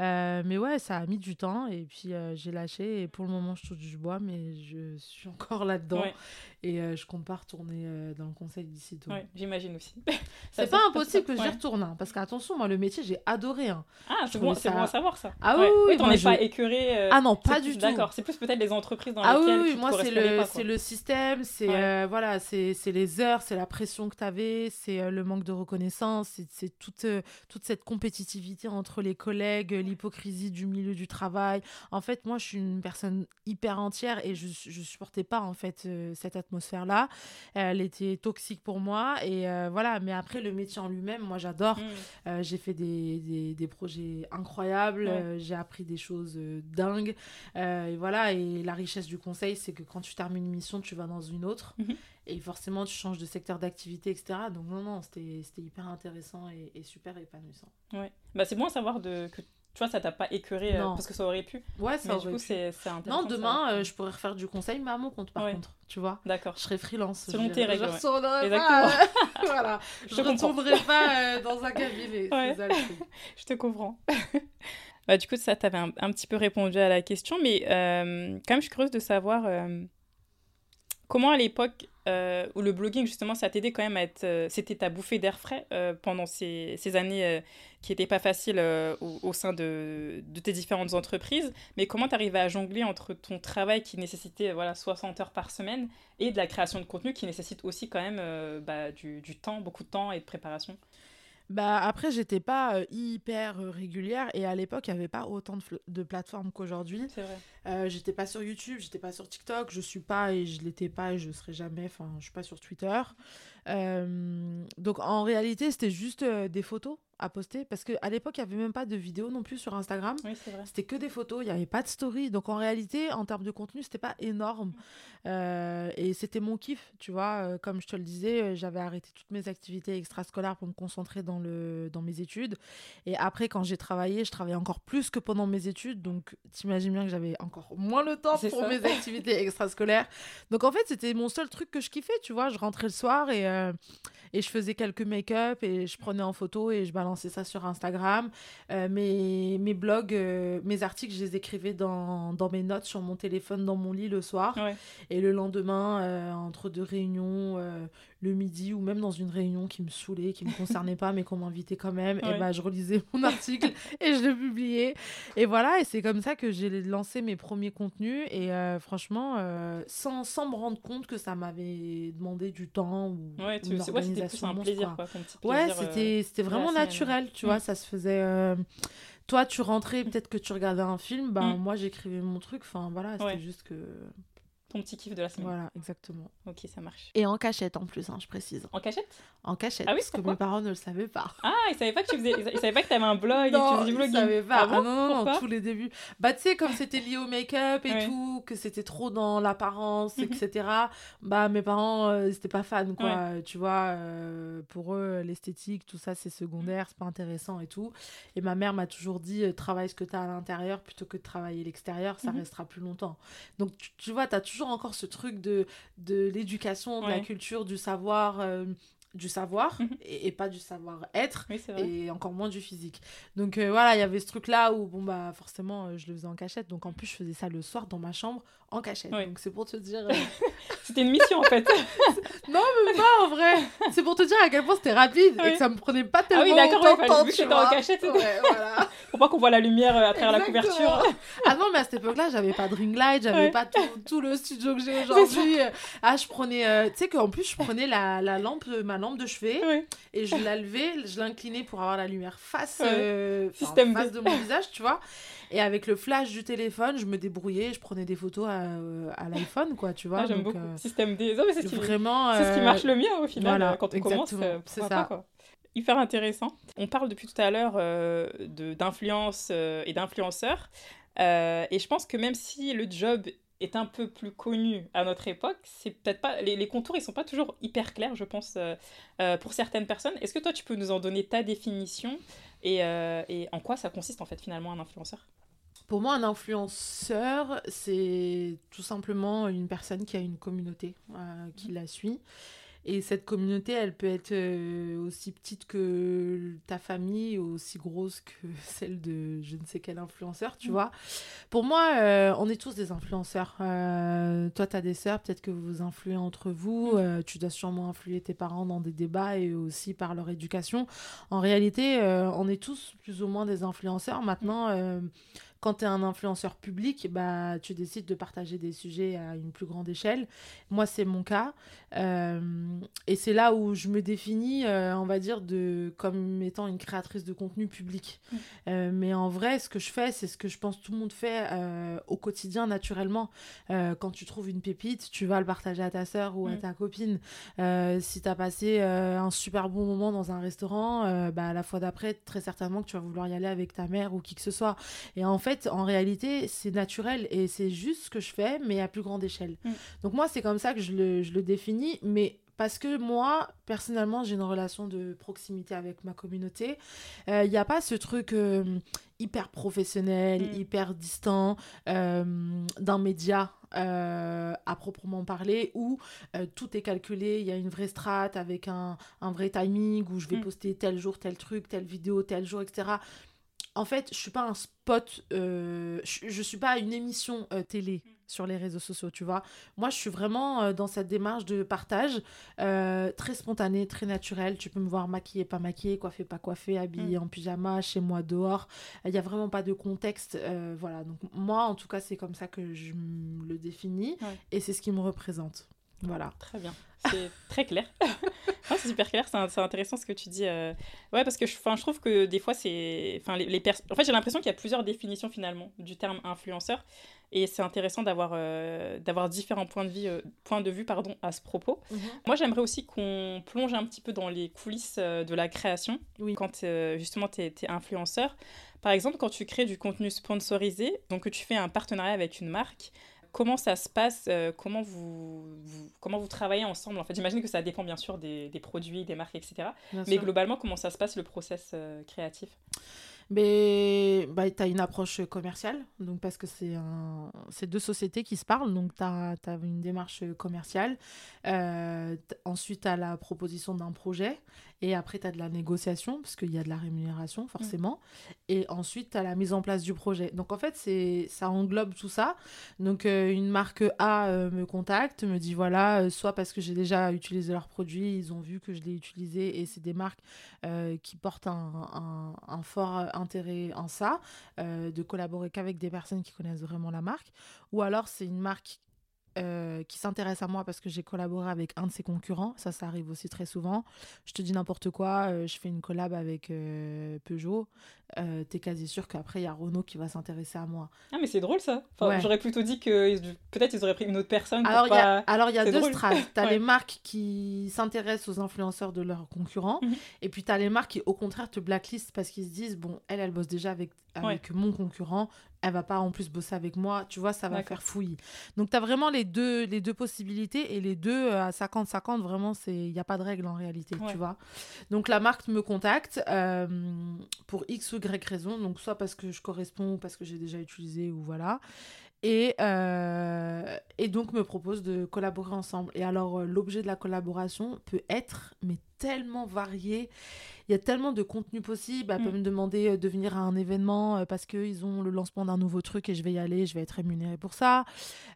Euh, mais ouais, ça a mis du temps et puis j'ai lâché. Et pour le moment, je touche du bois, mais je suis encore là-dedans Ouais, et je compte pas retourner dans le conseil d'ici tout. ouais, j'imagine aussi. <laughs> C'est pas impossible que j'y retourne, hein, parce qu'attention, moi, le métier, j'ai adoré. hein. Ah, c'est bon, ça- bon à savoir ça. Ah Ouais. oui, oui, moi, es je- pas euh, Ah non, pas du tout. D'accord, c'est plus peut-être les entreprises dans Ah oui, lesquelles oui, tu te moi c'est le, c'est le système, c'est Ouais. euh, voilà, c'est c'est les heures, c'est la pression que tu avais, c'est euh, le manque de reconnaissance, c'est toute, toute cette compétitivité entre les collègues, l'hypocrisie du milieu du travail. En fait, moi je suis une personne hyper entière et je, je supportais pas en fait cette atmosphère-là. Elle était toxique pour moi et voilà, mais après le métier en lui-même, moi j'adore. Mm. J'ai fait des, des, des projets incroyables, Ouais. j'ai appris des choses dingues. Euh, et voilà, et la richesse du conseil, c'est que quand tu termines une mission, tu vas dans une autre. Mhm. Et forcément, tu changes de secteur d'activité, etc. Donc, non, non, c'était hyper intéressant et, et super épanouissant. Ouais. Bah, c'est bon à savoir de, que tu vois, ça t'a pas écœuré euh, parce que ça aurait pu. Ouais, ça mais du aurait coup, c'est intéressant. Non, de demain, euh, je pourrais refaire du conseil, mais à mon compte, par Ouais. contre, tu vois. D'accord. Je serais freelance. Selon je, tes règles, Je ouais. retournerai Exactement. pas, <laughs> voilà. Je Je te comprends. retournerai pas euh, dans un cabinet. Ouais. <laughs> Je te comprends. <laughs> bah, du coup, ça, tu avais un, un petit peu répondu à la question, mais euh, quand même, je suis curieuse de savoir euh, comment à l'époque euh, où le blogging, justement, ça t'aidait quand même à être. C'était ta bouffée d'air frais pendant ces, ces années qui n'étaient pas faciles au, sein de, de tes différentes entreprises, mais comment tu arrivais à jongler entre ton travail qui nécessitait voilà, 60 heures par semaine et de la création de contenu qui nécessite aussi quand même bah, du, du temps, beaucoup de temps et de préparation? Bah après, j'étais pas euh, hyper euh, régulière et à l'époque, il n'y avait pas autant de, de plateformes qu'aujourd'hui. C'est vrai. Euh, j'étais pas sur YouTube, j'étais pas sur TikTok, je suis pas et je l'étais pas et je serai jamais, enfin, je suis pas sur Twitter. Euh, donc en réalité, c'était juste euh, des photos à poster parce qu'à l'époque, il y avait même pas de vidéos non plus sur Instagram. Oui. C'était que des photos, il n'y avait pas de story. Donc en réalité, en termes de contenu, c'était pas énorme. Euh, et c'était mon kiff, tu vois. Comme je te le disais, j'avais arrêté toutes mes activités extrascolaires pour me concentrer dans, le, dans mes études. Et après, quand j'ai travaillé, je travaillais encore plus que pendant mes études. Donc t'imagines bien que j'avais encore moins le temps pour ça. mes activités extrascolaires. Donc en fait, c'était mon seul truc que je kiffais, tu vois. Je rentrais le soir et, euh, et je faisais quelques make-up et je prenais en photo et je balançais ça sur Instagram. Euh, mes, mes blogs, euh, mes articles, je les écrivais dans, dans mes notes sur mon téléphone, dans mon lit le soir. Ouais. Et le lendemain, entre deux réunions, le midi ou même dans une réunion qui me saoulait, qui me concernait pas, mais qu'on m'invitait quand même, Ouais. et ben je relisais mon <laughs> article et je le publiais. Et voilà, et c'est comme ça que j'ai lancé mes premiers contenus. Et euh, franchement, euh, sans, sans me rendre compte que ça m'avait demandé du temps ou, Ouais, tu... une ouais, c'était plaisir, quoi. Ouais, plaisir, euh, c'était c'était vraiment naturel, tu Mm. vois, ça se faisait... Toi, tu rentrais, peut-être que tu regardais un film, Mm. moi, j'écrivais mon truc, enfin voilà, c'était Ouais. juste que... ton petit kiff de la semaine. Voilà, exactement. Ok, ça marche. Et en cachette en plus, hein, je précise. En cachette? En cachette. Ah oui, parce que mes parents ne le savaient pas. Ah, ils savaient pas que tu faisais. Ils savaient pas que t'avais un blog non, et que tu faisais du blogging. Ils savaient pas. Ah bon non, non, non, tous les débuts. Bah, tu sais, comme c'était lié au make-up et Ouais. tout, que c'était trop dans l'apparence, Mhm. etc. Bah, mes parents, euh, ils étaient pas fans, quoi. Tu vois, euh, pour eux, l'esthétique, tout ça, c'est secondaire, c'est pas intéressant et tout. Et ma mère m'a toujours dit, euh, travaille ce que tu as à l'intérieur plutôt que de travailler l'extérieur, ça Mhm. restera plus longtemps. Donc, tu, tu vois, tu as toujours encore ce truc de, de l'éducation, de la culture, du savoir. euh, du savoir Mhm. et, et pas du savoir-être Oui, et encore moins du physique. Donc euh, voilà, il y avait ce truc là où bon bah forcément euh, je le faisais en cachette. Donc en plus je faisais ça le soir dans ma chambre en cachette. Oui. Donc c'est pour te dire <laughs> euh, C'était une mission en fait. <laughs> non même pas en vrai. C'est pour te dire à quel point c'était rapide et Oui. que ça me prenait pas Ah tellement oui, d'accord, ouais, temps, vu que t'étais en cachette, Ouais, voilà. <laughs> Pour pas qu'on voit la lumière à travers la couverture. Ah non, mais à cette époque-là, j'avais pas de ring light, j'avais Ouais. pas tout, tout le studio que j'ai aujourd'hui. Ah, je prenais, tu sais qu'en plus, je prenais la, la lampe, ma lampe de chevet Oui. et je la levais, je l'inclinais pour avoir la lumière face, Ouais. euh, Système face de mon visage, tu vois. Et avec le flash du téléphone, je me débrouillais, je prenais des photos à, à l'iPhone, quoi, tu vois. Ah, J'aime beaucoup. euh, Système D. Non, mais c'est ce qui- vraiment. ce qui euh, marche le mieux au final voilà, euh, quand on commence. exactement, euh, c'est ça. pas, quoi. Hyper intéressant. On parle depuis tout à l'heure euh, d'influence euh, et d'influenceurs. Euh, et je pense que même si le job est un peu plus connu à notre époque, c'est peut-être pas les, les contours ils sont pas toujours hyper clairs, je pense, euh, euh, pour certaines personnes. Est-ce que toi tu peux nous en donner ta définition et, euh, et en quoi ça consiste en fait finalement un influenceur? Pour moi, un influenceur, c'est tout simplement une personne qui a une communauté qui la suit. Et cette communauté, elle peut être euh, aussi petite que ta famille, aussi grosse que <laughs> celle de je ne sais quel influenceur, tu Mm. vois. Pour moi, euh, on est tous des influenceurs. Euh, toi, tu as des sœurs, peut-être que vous vous influez entre vous. Mm. Euh, tu dois sûrement influer tes parents dans des débats et aussi par leur éducation. En réalité, on est tous plus ou moins des influenceurs. Maintenant, euh, quand tu es un influenceur public, bah, tu décides de partager des sujets à une plus grande échelle. Moi, c'est mon cas. Euh, et c'est là où je me définis, euh, on va dire, de, comme étant une créatrice de contenu public. Mm. Euh, mais en vrai, ce que je fais, c'est ce que je pense tout le monde fait au quotidien, naturellement. Quand tu trouves une pépite, tu vas le partager à ta sœur ou à Mm. ta copine. Si tu as passé un super bon moment dans un restaurant, bah, la fois d'après, très certainement que tu vas vouloir y aller avec ta mère ou qui que ce soit. Et en fait, en réalité, c'est naturel et c'est juste ce que je fais, mais à plus grande échelle. Mm. Donc moi, c'est comme ça que je le, je le définis, mais parce que moi, personnellement, j'ai une relation de proximité avec ma communauté. Il n'y a pas ce truc euh, hyper professionnel, Mm. hyper distant euh, d'un média. euh, à proprement parler où euh, tout est calculé, il y a une vraie strate avec un, un vrai timing où je vais Mm. poster tel jour, tel truc, telle vidéo, tel jour, etc. En fait, je suis pas un spot, euh, je, je suis pas une émission euh, télé sur les réseaux sociaux, tu vois. Moi, je suis vraiment euh, dans cette démarche de partage, euh, très spontanée, très naturelle. Tu peux me voir maquillée, pas maquillée, coiffée, pas coiffée, habillée en pyjama, chez moi, dehors. Il n'y a vraiment pas de contexte. euh, voilà. Donc, moi, en tout cas, c'est comme ça que je le définis Ouais. et c'est ce qui me représente. Voilà. Très bien. C'est <laughs> très clair. <laughs> C'est super clair, c'est intéressant ce que tu dis. euh. Ouais, parce que je, je trouve que des fois, c'est. Enfin, les, les pers- En fait, j'ai l'impression qu'il y a plusieurs définitions finalement du terme influenceur. Et c'est intéressant d'avoir euh, d'avoir différents points de, vie, euh, points de vue pardon, à ce propos. Moi, j'aimerais aussi qu'on plonge un petit peu dans les coulisses euh, de la création. Oui. Quand euh, justement tu es, influenceur. Par exemple, quand tu crées du contenu sponsorisé, donc que tu fais un partenariat avec une marque, comment ça se passe euh, comment, vous, vous- comment vous travaillez ensemble En fait, j'imagine que ça dépend bien sûr des, des produits, des marques, etc. Bien Mais sûr. globalement, comment ça se passe le process euh, créatif? Mais bah, tu as une approche commerciale, donc parce que c'est un... deux sociétés qui se parlent, donc tu as, une démarche commerciale. Euh, ensuite, tu as la proposition d'un projet, et après, tu as de la négociation, parce qu'il y a de la rémunération, forcément. Et ensuite, tu as la mise en place du projet. Donc, en fait, c'est ça englobe tout ça. Donc, euh, une marque A euh, me contacte, me dit voilà, euh, soit parce que j'ai déjà utilisé leur produit, ils ont vu que je l'ai utilisé, et c'est des marques qui portent un, un- un fort intérêt en ça, de collaborer qu'avec des personnes qui connaissent vraiment la marque, ou alors c'est une marque euh, qui s'intéresse à moi parce que j'ai collaboré avec un de ses concurrents. Ça, ça arrive aussi très souvent. Je te dis n'importe quoi, euh, je fais une collab avec euh, Peugeot. T'es quasi sûr qu'après, il y a Renault qui va s'intéresser à moi. Ah, mais c'est drôle ça. J'aurais plutôt dit que peut-être ils auraient pris une autre personne. Alors, il y a, deux strates. <laughs> Tu as les marques qui s'intéressent aux influenceurs de leurs concurrents. Mhm. Et puis, tu as les marques qui, au contraire, te blacklistent parce qu'ils se disent bon, elle, elle bosse déjà avec, avec mon concurrent elle va pas en plus bosser avec moi, tu vois, ça va faire fouillis. Donc tu as vraiment les deux, les deux possibilités et les deux euh, à 50-50, vraiment, il n'y a pas de règle en réalité, tu vois. Donc la marque me contacte euh, pour X ou Y raison, donc soit parce que je corresponds ou parce que j'ai déjà utilisé ou voilà. Et, euh, et donc me propose de collaborer ensemble. Et alors l'objet de la collaboration peut être, mais tellement varié il y a tellement de contenu possible. Elle peut mm. me demander euh, de venir à un événement euh, parce qu'ils ont le lancement d'un nouveau truc et je vais y aller, je vais être rémunérée pour ça,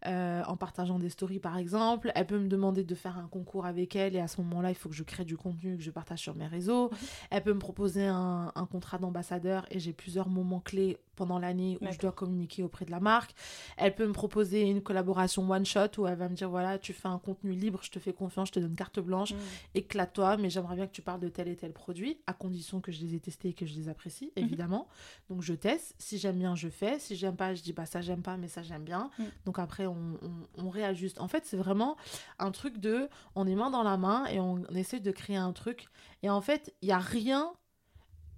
euh, en partageant des stories par exemple. Elle peut me demander de faire un concours avec elle et à ce moment-là, il faut que je crée du contenu que je partage sur mes réseaux. Elle peut me proposer un, un contrat d'ambassadeur et j'ai plusieurs moments clés pendant l'année où je dois communiquer auprès de la marque. Elle peut me proposer une collaboration one shot où elle va me dire voilà, tu fais un contenu libre, je te fais confiance, je te donne carte blanche, mm. éclate-toi, mais j'aimerais bien que tu parles de tel et tel produit à condition que je les ai testés et que je les apprécie, mhm. évidemment. Donc je teste. Si j'aime bien, je fais. Si j'aime pas, je dis bah ça j'aime pas, mais ça j'aime bien. Mm. Donc après on, on, réajuste. En fait, c'est vraiment un truc de on est main dans la main et on, essaie de créer un truc. Et en fait, il y a rien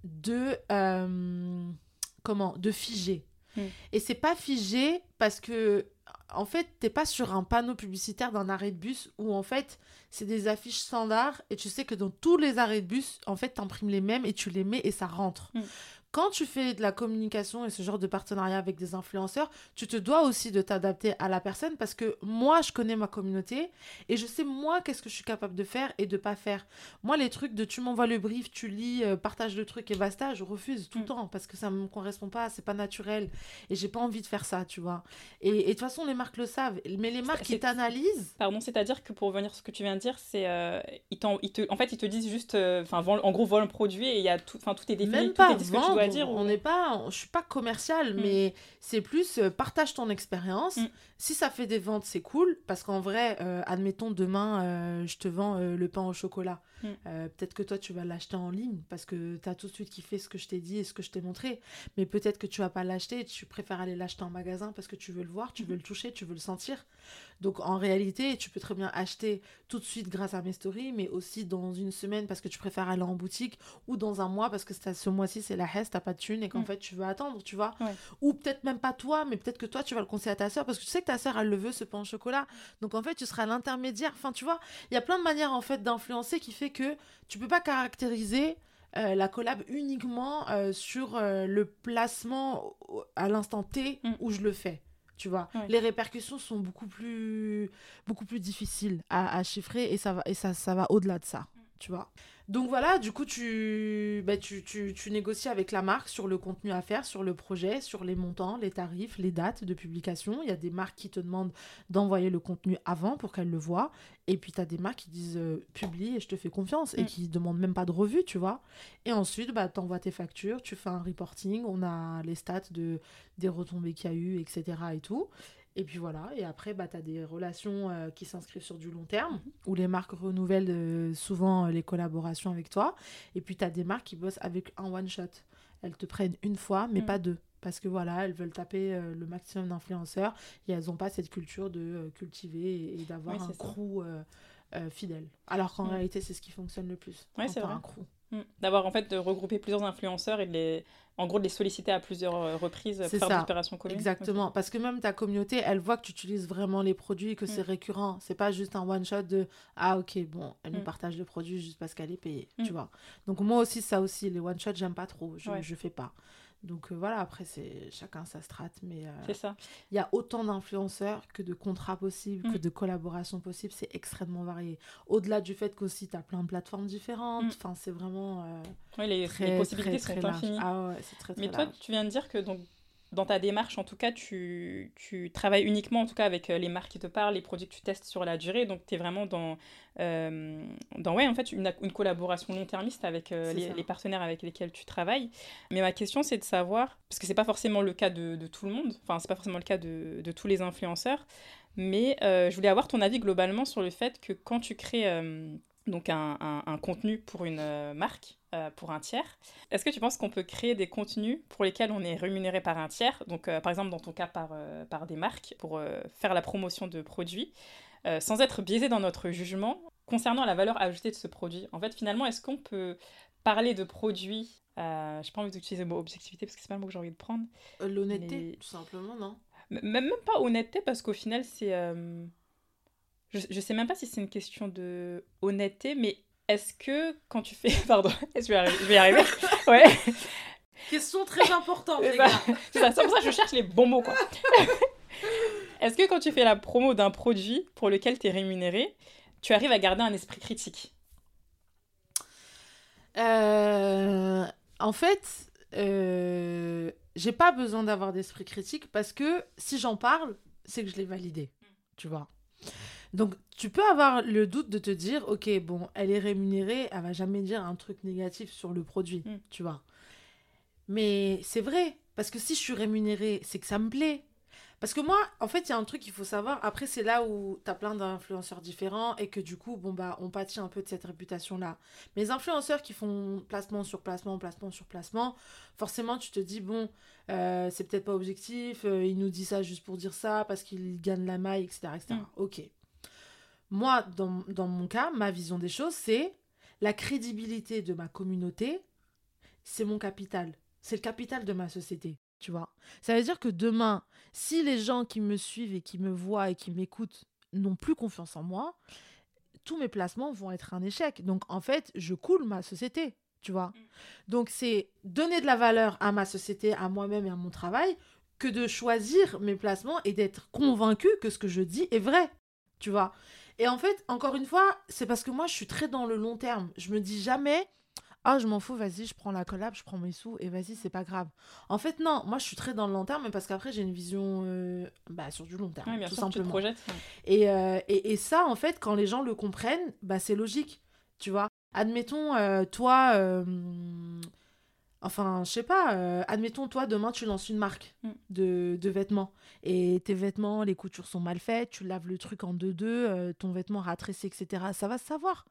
de euh, comment de figé. Mm. Et c'est pas figé parce que en fait, t'es pas sur un panneau publicitaire d'un arrêt de bus où en fait c'est des affiches standards et tu sais que dans tous les arrêts de bus, en fait, t'imprimes les mêmes et tu les mets et ça rentre. Mm quand tu fais de la communication et ce genre de partenariat avec des influenceurs, tu te dois aussi de t'adapter à la personne parce que moi, je connais ma communauté et je sais moi qu'est-ce que je suis capable de faire et de pas faire. Moi, les trucs de tu m'envoies le brief, tu lis, euh, partage le truc et basta, je refuse tout le mm. temps parce que ça me correspond pas, c'est pas naturel et j'ai pas envie de faire ça, tu vois. Et, de toute façon, les marques le savent, mais les marques qui t'analysent. Pardon, c'est-à-dire que pour revenir sur ce que tu viens de dire, c'est euh, ils, ils te, en fait, ils te disent juste, euh, en gros, voilà un produit et il y a tout, enfin, tout est défini, Même pas, dire. On n'est pas, je suis pas commercial, mm. mais c'est plus euh, partage ton expérience. Mm. Si ça fait des ventes, c'est cool parce qu'en vrai, euh, admettons demain, euh, je te vends le pain au chocolat. Mm. peut-être que toi, tu vas l'acheter en ligne parce que tu as tout de suite kiffé ce que je t'ai dit et ce que je t'ai montré. Mais peut-être que tu vas pas l'acheter, tu préfères aller l'acheter en magasin parce que tu veux le voir, tu veux le toucher, tu veux le sentir. Donc en réalité, tu peux très bien acheter tout de suite grâce à mes stories, mais aussi dans une semaine parce que tu préfères aller en boutique ou dans un mois parce que ce mois-ci c'est la tu t'as pas de thune et qu'en mm. fait tu veux attendre, tu vois. Ou peut-être même pas toi, mais peut-être que toi tu vas le conseiller à ta soeur parce que tu sais que ta soeur elle le veut ce pain au chocolat. Donc en fait tu seras l'intermédiaire. Enfin tu vois, il y a plein de manières en fait d'influencer qui fait que tu peux pas caractériser euh, la collab uniquement euh, sur euh, le placement à l'instant T mm. où je le fais tu vois. Les répercussions sont beaucoup plus, beaucoup plus difficiles à, chiffrer et ça va, et ça, ça va au-delà de ça, tu vois. Donc voilà, du coup, tu, bah, tu, tu, tu, négocies avec la marque sur le contenu à faire, sur le projet, sur les montants, les tarifs, les dates de publication. Il y a des marques qui te demandent d'envoyer le contenu avant pour qu'elles le voient. Et puis, tu as des marques qui disent euh, publie et je te fais confiance et mm. qui demandent même pas de revue, tu vois. Et ensuite, bah, tu envoies tes factures, tu fais un reporting, on a les stats de, des retombées qu'il y a eu, etc. et tout. Et puis voilà, et après, bah, tu as des relations euh, qui s'inscrivent sur du long terme, mhm. où les marques renouvellent euh, souvent euh, les collaborations avec toi. Et puis tu as des marques qui bossent avec un one-shot. Elles te prennent une fois, mais mhm. pas deux. Parce que voilà, elles veulent taper le maximum d'influenceurs et elles n'ont pas cette culture de cultiver et, d'avoir un crew fidèle. Alors qu'en réalité, c'est ce qui fonctionne le plus. Ouais, c'est vrai. Un crew. Mm. D'avoir en fait de regrouper plusieurs influenceurs et de les, en gros de les solliciter à plusieurs euh, reprises pour faire des opérations communes. Exactement, parce que même ta communauté, elle voit que tu utilises vraiment les produits, que c'est mm. récurrent. C'est pas juste un one shot de ah ok bon, elle nous mm. partage le produit juste parce qu'elle est payée, tu vois. Donc moi aussi ça aussi les one shot j'aime pas trop, je, je fais pas. Donc euh, voilà, après, c'est chacun sa strate, mais euh, c'est ça. Il y a autant d'influenceurs que de contrats possibles, que mm. de collaborations possibles, c'est extrêmement varié. Au-delà du fait qu'aussi, tu as plein de plateformes différentes, mm. enfin, c'est vraiment. Euh, oui, les, les possibilités sont infinies. Ah ouais, c'est très, très Mais toi, tu viens de dire que donc, dans ta démarche, en tout cas, tu, tu, travailles uniquement en tout cas avec euh, les marques qui te parlent, les produits que tu testes sur la durée. Donc, tu es vraiment dans, euh, dans ouais, en fait, une, une collaboration long-termiste avec euh, les, partenaires avec lesquels tu travailles. Mais ma question, c'est de savoir, parce que c'est pas forcément le cas de, de, tout le monde, enfin, c'est pas forcément le cas de, de tous les influenceurs, Mais je voulais avoir ton avis globalement sur le fait que quand tu crées donc un, un, contenu pour une marque, pour un tiers. Est-ce que tu penses qu'on peut créer des contenus pour lesquels on est rémunéré par un tiers, donc par exemple dans ton cas par, par des marques, pour faire la promotion de produits, sans être biaisé dans notre jugement concernant la valeur ajoutée de ce produit En fait, finalement, est-ce qu'on peut parler de produits euh, j'ai pas envie d'utiliser le mot objectivité parce que c'est pas le mot que j'ai envie de prendre. Euh, l'honnêteté, tout simplement, non? Même, même pas honnêteté parce qu'au final, c'est. Je, je sais même pas si c'est une question de honnêteté, mais est-ce que quand tu fais. <laughs> Pardon, est-ce que je vais y arriver, <laughs> Ouais. Question très importante, les gars. <laughs> C'est ça, pour ça que je cherche les bons mots, quoi. est-ce que quand tu fais la promo d'un produit pour lequel tu es rémunéré, tu arrives à garder un esprit critique? Euh, En fait, euh, j'ai pas besoin d'avoir d'esprit critique parce que si j'en parle, c'est que je l'ai validé. Tu vois donc, tu peux avoir le doute de te dire, ok, bon, elle est rémunérée, elle va jamais dire un truc négatif sur le produit, mm. tu vois. Mais c'est vrai, parce que si je suis rémunérée, c'est que ça me plaît, parce que moi, en fait, il y a un truc qu'il faut savoir. Après, c'est là où tu as plein d'influenceurs différents et que du coup, bon, bah, on pâtit un peu de cette réputation-là. Mais les influenceurs qui font placement sur placement, placement sur placement, forcément, tu te dis, bon, euh, c'est peut-être pas objectif, euh, il nous dit ça juste pour dire ça parce qu'il gagne la maille, etc. etc. Mm. Ok. Moi, dans, dans mon cas, ma vision des choses, c'est la crédibilité de ma communauté, c'est mon capital. C'est le capital de ma société tu vois. Ça veut dire que demain, si les gens qui me suivent et qui me voient et qui m'écoutent n'ont plus confiance en moi, tous mes placements vont être un échec. Donc en fait, je coule ma société, tu vois. Mm. Donc c'est donner de la valeur à ma société, à moi-même et à mon travail que de choisir mes placements et d'être convaincu que ce que je dis est vrai, tu vois. Et en fait, encore une fois, c'est parce que moi, je suis très dans le long terme. Je me dis jamais, ah, je m'en fous, vas-y, je prends la collab, je prends mes sous et vas-y, c'est pas grave. En fait, non, moi je suis très dans le long terme parce qu'après j'ai une vision euh, bah, sur du long terme, tout simplement. et, euh, et, et, ça, en fait, quand les gens le comprennent, bah, c'est logique, tu vois. Admettons, euh, toi, enfin, je sais pas, admettons, toi, demain tu lances une marque mm. de, de, vêtements et tes vêtements, les coutures sont mal faites, tu laves le truc en deux-deux, ton vêtement ratressé, etc. Ça va se savoir.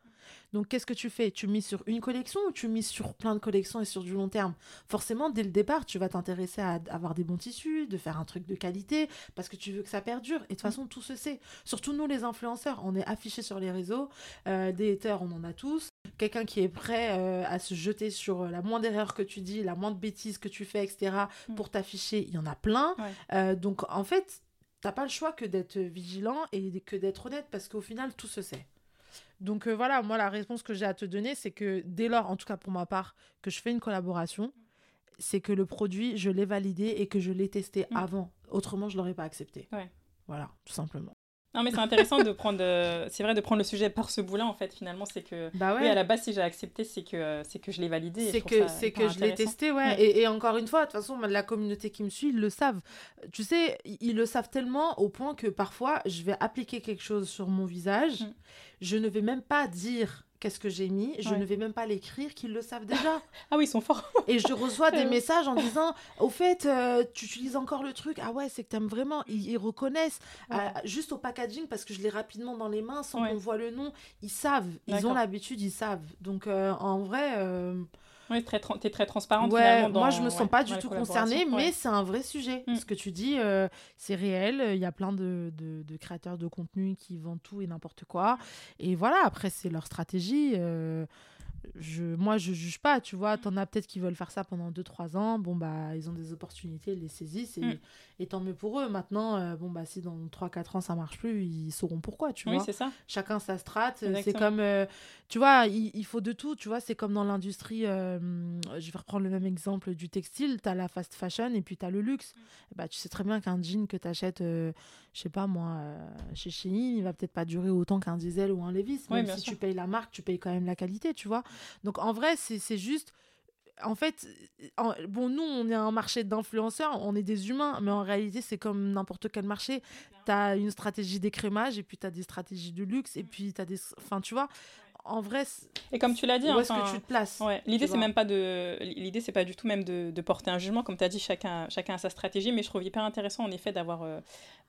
Donc, qu'est-ce que tu fais? Tu mises sur une collection ou tu mises sur plein de collections et sur du long terme? Forcément, dès le départ, tu vas t'intéresser à avoir des bons tissus, de faire un truc de qualité, parce que tu veux que ça perdure. Et de toute façon, tout se sait. Surtout nous, les influenceurs, on est affichés sur les réseaux. Euh, des haters, on en a tous. Quelqu'un qui est prêt euh, à se jeter sur la moindre erreur que tu dis, la moindre bêtise que tu fais, etc., mm. pour t'afficher, il y en a plein. Euh, donc, en fait, t'as pas le choix que d'être vigilant et que d'être honnête, parce qu'au final, tout se sait. Donc euh, voilà, moi la réponse que j'ai à te donner, c'est que dès lors, en tout cas pour ma part, que je fais une collaboration, c'est que le produit, je l'ai validé et que je l'ai testé mm. avant. Autrement, je l'aurais pas accepté. Voilà, tout simplement. Non, mais c'est intéressant de prendre, euh, c'est vrai de prendre le sujet par ce bout-là en fait. Finalement, c'est que, bah oui, à la base, si j'ai accepté, c'est que c'est que je l'ai validé. C'est que c'est que je l'ai testé, ouais. Et, et, encore une fois, de toute façon, la communauté qui me suit, ils le savent. Tu sais, ils le savent tellement au point que parfois, je vais appliquer quelque chose sur mon visage, mm. je ne vais même pas dire qu'est-ce que j'ai mis, je ne vais même pas l'écrire, qu'ils le savent déjà. <laughs> ah oui, ils sont forts. et je reçois des messages en disant, au fait, euh, tu utilises encore le truc, ah ouais, c'est que tu aimes vraiment, ils, reconnaissent, euh, juste au packaging, parce que je l'ai rapidement dans les mains, sans qu'on voit le nom, ils savent, ils ont l'habitude, ils savent. Donc euh, en vrai... Oui, tu es très transparente ouais, Moi, je me sens pas du tout concernée, mais c'est un vrai sujet. Mm. Ce que tu dis, c'est réel. Il y a plein de, de, de, créateurs de contenu qui vendent tout et n'importe quoi. Et voilà, après, c'est leur stratégie je, moi, je juge pas, tu vois. T'en as peut-être qui veulent faire ça pendant 2-3 ans. Bon, bah, ils ont des opportunités, ils les saisissent et, mm. et tant mieux pour eux. Maintenant, euh, bon, bah, si dans 3-4 ans ça marche plus, ils sauront pourquoi, tu oui, vois. c'est ça. Chacun sa strate. C'est comme, euh, tu vois, il, faut de tout, tu vois. C'est comme dans l'industrie, euh, je vais reprendre le même exemple du textile. T'as la fast fashion et puis t'as le luxe. Mm. Bah, tu sais très bien qu'un jean que t'achètes, je sais pas moi, chez Shein, il va peut-être pas durer autant qu'un diesel ou un Levi's. Même si tu payes la marque, tu payes quand même la qualité, tu vois. Donc en vrai, c'est juste en fait, bon, nous, on est un marché d'influenceurs, on est des humains, mais en réalité, c'est comme n'importe quel marché. Tu as une stratégie d'écrémage, et puis tu as des stratégies de luxe, et puis tu as des. Enfin, tu vois, en vrai. Et comme tu l'as dit, où est-ce que tu te places ouais. L'idée, c'est même pas de. L'idée, c'est pas du tout même de, de, porter un jugement. Comme tu as dit, chacun, chacun a sa stratégie. Mais je trouve hyper intéressant, en effet, d'avoir euh,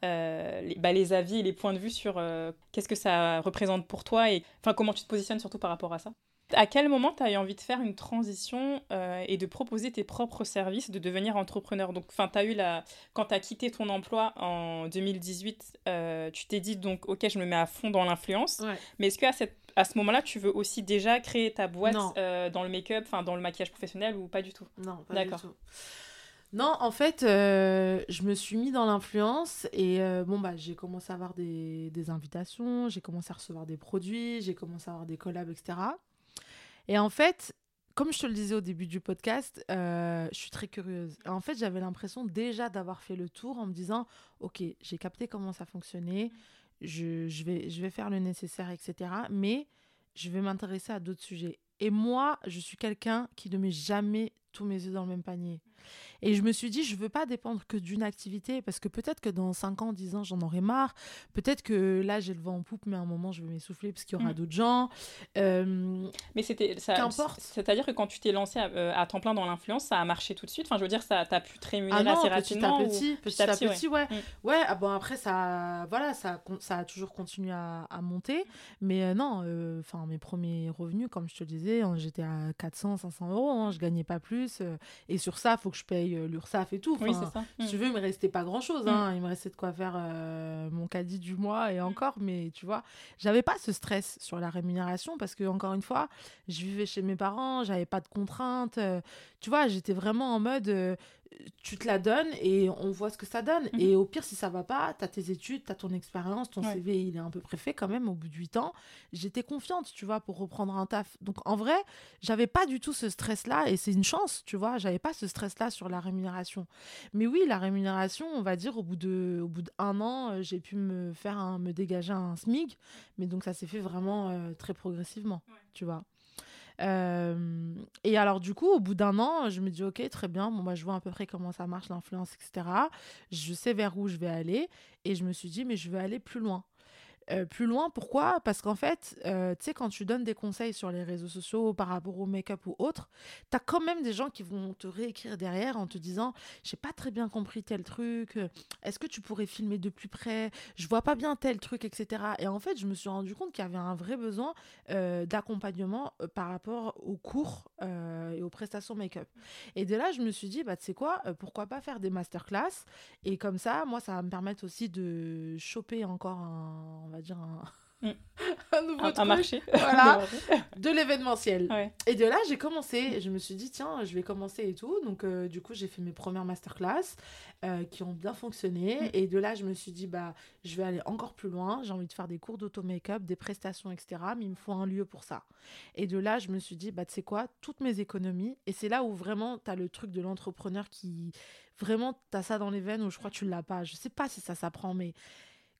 euh, les, bah, les, avis et les points de vue sur euh, qu'est-ce que ça représente pour toi et enfin, comment tu te positionnes surtout par rapport à ça. À quel moment tu as eu envie de faire une transition euh, et de proposer tes propres services, de devenir entrepreneur? Donc, enfin, as eu la... quand tu as quitté ton emploi en 2018, euh, tu t'es dit donc, ok, je me mets à fond dans l'influence. Mais est-ce qu'à cette... à ce moment-là, tu veux aussi déjà créer ta boîte euh, dans le make-up, enfin, dans le maquillage professionnel ou pas du tout? Non, pas du tout. Non, en fait, je me suis mis dans l'influence et bon, bah, j'ai commencé à avoir des, des invitations, j'ai commencé à recevoir des produits, j'ai commencé à avoir des collabs, etc. Et en fait, comme je te le disais au début du podcast, euh, je suis très curieuse. en fait, j'avais l'impression déjà d'avoir fait le tour en me disant, OK, j'ai capté comment ça fonctionnait, je, vais faire le nécessaire, etc. Mais je vais m'intéresser à d'autres sujets. Et moi, je suis quelqu'un qui ne met jamais tous mes œufs dans le même panier. Et je me suis dit, je veux pas dépendre que d'une activité, parce que peut-être que dans 5 ans, 10 ans, j'en aurai marre. Peut-être que là, j'ai le vent en poupe, mais à un moment, je vais m'essouffler parce qu'il y aura mm. d'autres gens. Euh, mais c'était. Qu'importe. C'est-à-dire que quand tu t'es lancé euh, à, temps plein dans l'influence, ça a marché tout de suite. Enfin, je veux dire, ça t'a pu te rémunérer ah assez rapidement. Petit à petit, petit, à petit, ouais. Ouais, mm. ah bon, après, ça, voilà, ça, ça a toujours continué à, monter. Mais euh, non, enfin, mes premiers revenus, comme je te le disais, hein, j'étais à 400, 500 euros. Hein, je gagnais pas plus. Et sur ça, il faut que je paye euh, l'URSSAF et tout. oui, c'est ça. Si tu mm. veux, il me restait pas grand chose. Hein. Mm. Il me restait de quoi faire euh, mon caddie du mois et mm. encore. Mais tu vois, j'avais pas ce stress sur la rémunération parce que, encore une fois, je vivais chez mes parents, j'avais pas de contraintes. Euh, tu vois, j'étais vraiment en mode tu te la donnes et on voit ce que ça donne. Mhm. Et au pire, si ça va pas, tu as tes études, tu as ton expérience, ton CV, il est un peu préfet quand même au bout de 8 ans. J'étais confiante, tu vois, pour reprendre un taf. Donc en vrai, j'avais pas du tout ce stress-là et c'est une chance, tu vois, j'avais pas ce stress-là sur la rémunération. Mais oui, la rémunération, on va dire, au bout de au bout d'un an, euh, j'ai pu me faire un, me dégager un SMIG, mais donc ça s'est fait vraiment euh, très progressivement, tu vois. Euh, et alors, du coup, au bout d'un an, je me dis, OK, très bien, bon, moi, je vois à peu près comment ça marche, l'influence, etc. Je sais vers où je vais aller. Et je me suis dit, mais je veux aller plus loin. Euh, plus loin. Pourquoi? Parce qu'en fait, euh, tu sais, quand tu donnes des conseils sur les réseaux sociaux par rapport au make-up ou autre, tu as quand même des gens qui vont te réécrire derrière en te disant J'ai pas très bien compris tel truc, euh, est-ce que tu pourrais filmer de plus près? Je vois pas bien tel truc, etc. Et en fait, je me suis rendu compte qu'il y avait un vrai besoin d'accompagnement par rapport aux cours et aux prestations make-up. Et de là, je me suis dit Bah, tu sais quoi, pourquoi pas faire des masterclass? Et comme ça, moi, ça va me permettre aussi de choper encore un dire, un, mm. <laughs> un nouveau marché. <laughs> Voilà, <laughs> de l'événementiel. Et de là, j'ai commencé. Je me suis dit, tiens, je vais commencer et tout. Donc, euh, du coup, j'ai fait mes premières masterclass euh, qui ont bien fonctionné. Mm. Et de là, je me suis dit, bah, je vais aller encore plus loin. J'ai envie de faire des cours d'auto-make-up, des prestations, etc. Mais il me faut un lieu pour ça. Et de là, je me suis dit, bah, tu sais quoi, toutes mes économies. Et c'est là où vraiment, tu as le truc de l'entrepreneur qui. Vraiment, tu as ça dans les veines ou je crois que tu l'as pas. Je sais pas si ça s'apprend, mais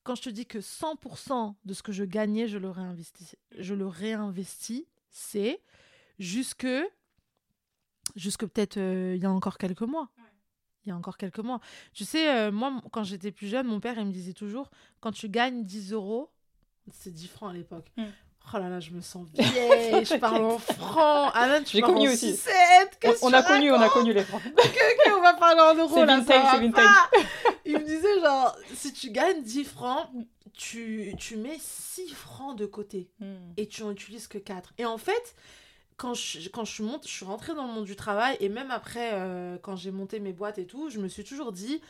quand je te dis que 100% de ce que je gagnais, je le réinvestis, je le réinvestis, c'est jusque, jusque peut-être euh, il y a encore quelques mois. Il y a encore quelques mois. Tu sais, euh, moi, quand j'étais plus jeune, mon père, il me disait toujours, quand tu gagnes 10 euros, c'est 10 francs à l'époque. Mm. Oh là là, je me sens <laughs> vieille, je parle en francs. Alain, tu J'ai connu aussi. on, a connu, on a connu les francs. ok, ok, on va parler en euros là. Vintage, c'est vintage. Il me disait genre, si tu gagnes 10 francs, tu, tu mets 6 francs de côté hmm. et tu en utilises que 4. Et en fait, quand je, quand je monte, je suis rentrée dans le monde du travail et même après, euh, quand j'ai monté mes boîtes et tout, je me suis toujours dit,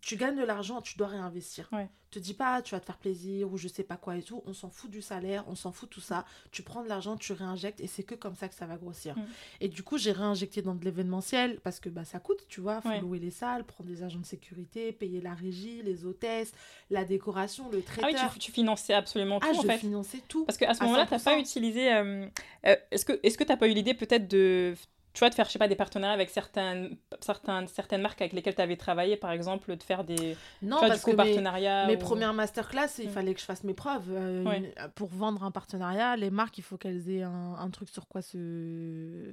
tu gagnes de l'argent, tu dois réinvestir. Ouais te dis pas tu vas te faire plaisir ou je sais pas quoi et tout. On s'en fout du salaire, on s'en fout de tout ça. Tu prends de l'argent, tu réinjectes et c'est que comme ça que ça va grossir. Mm. Et du coup, j'ai réinjecté dans de l'événementiel parce que bah, ça coûte, tu vois. faut louer les salles, prendre des agents de sécurité, payer la régie, les hôtesses, la décoration, le traiteur. Ah oui, tu, tu finançais absolument tout ah, en je finançais tout. Parce qu'à ce moment-là, tu n'as pas utilisé. Euh, euh, est-ce que tu n'as pas eu l'idée peut-être de tu vois, de faire, je sais pas, des partenariats avec certaines, certaines, certaines marques avec lesquelles tu avais travaillé, par exemple, de faire des non, tu parce que partenariats. Mes, premières masterclass, il mm. fallait que je fasse mes preuves. Euh, pour vendre un partenariat, les marques, il faut qu'elles aient un, un, truc sur quoi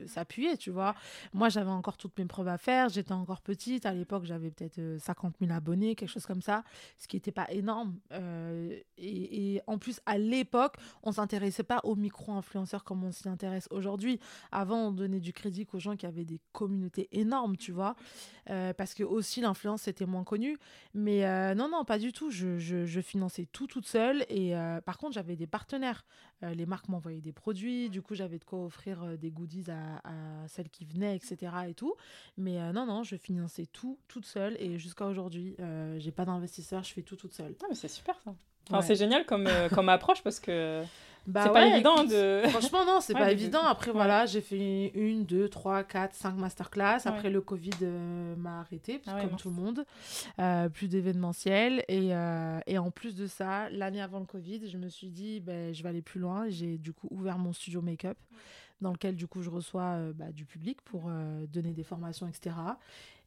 s'appuyer, tu vois. Moi, j'avais encore toutes mes preuves à faire. J'étais encore petite. À l'époque, j'avais peut-être 50 euh, 000 abonnés, quelque chose comme ça, ce qui n'était pas énorme. Euh, et, et, en plus, à l'époque, on s'intéressait pas aux micro-influenceurs comme on s'y intéresse aujourd'hui. Avant, on donnait du crédit aux gens qui avaient des communautés énormes, tu vois, euh, parce que aussi l'influence était moins connue. Mais euh, non, non, pas du tout. Je, je, finançais tout toute seule. Et euh, par contre, j'avais des partenaires. les marques m'envoyaient des produits. Du coup, j'avais de quoi offrir des goodies à, à, celles qui venaient, etc. Et tout. Mais non, non, je finançais tout toute seule. Et jusqu'à aujourd'hui, j'ai pas d'investisseur. Je fais tout toute seule. Ah, mais c'est super ça. C'est génial comme, comme approche parce que bah c'est pas évident de. Franchement, non, c'est <laughs> pas évident. Après, voilà, j'ai fait une, deux, trois, quatre, cinq masterclass. Après, le Covid euh, m'a arrêté, ah comme tout le monde. Euh, plus d'événementiel. Et, euh, et, en plus de ça, l'année avant le Covid, je me suis dit, ben, je vais aller plus loin. J'ai du coup ouvert mon studio make-up, dans lequel, du coup, je reçois bah, du public pour donner des formations, etc.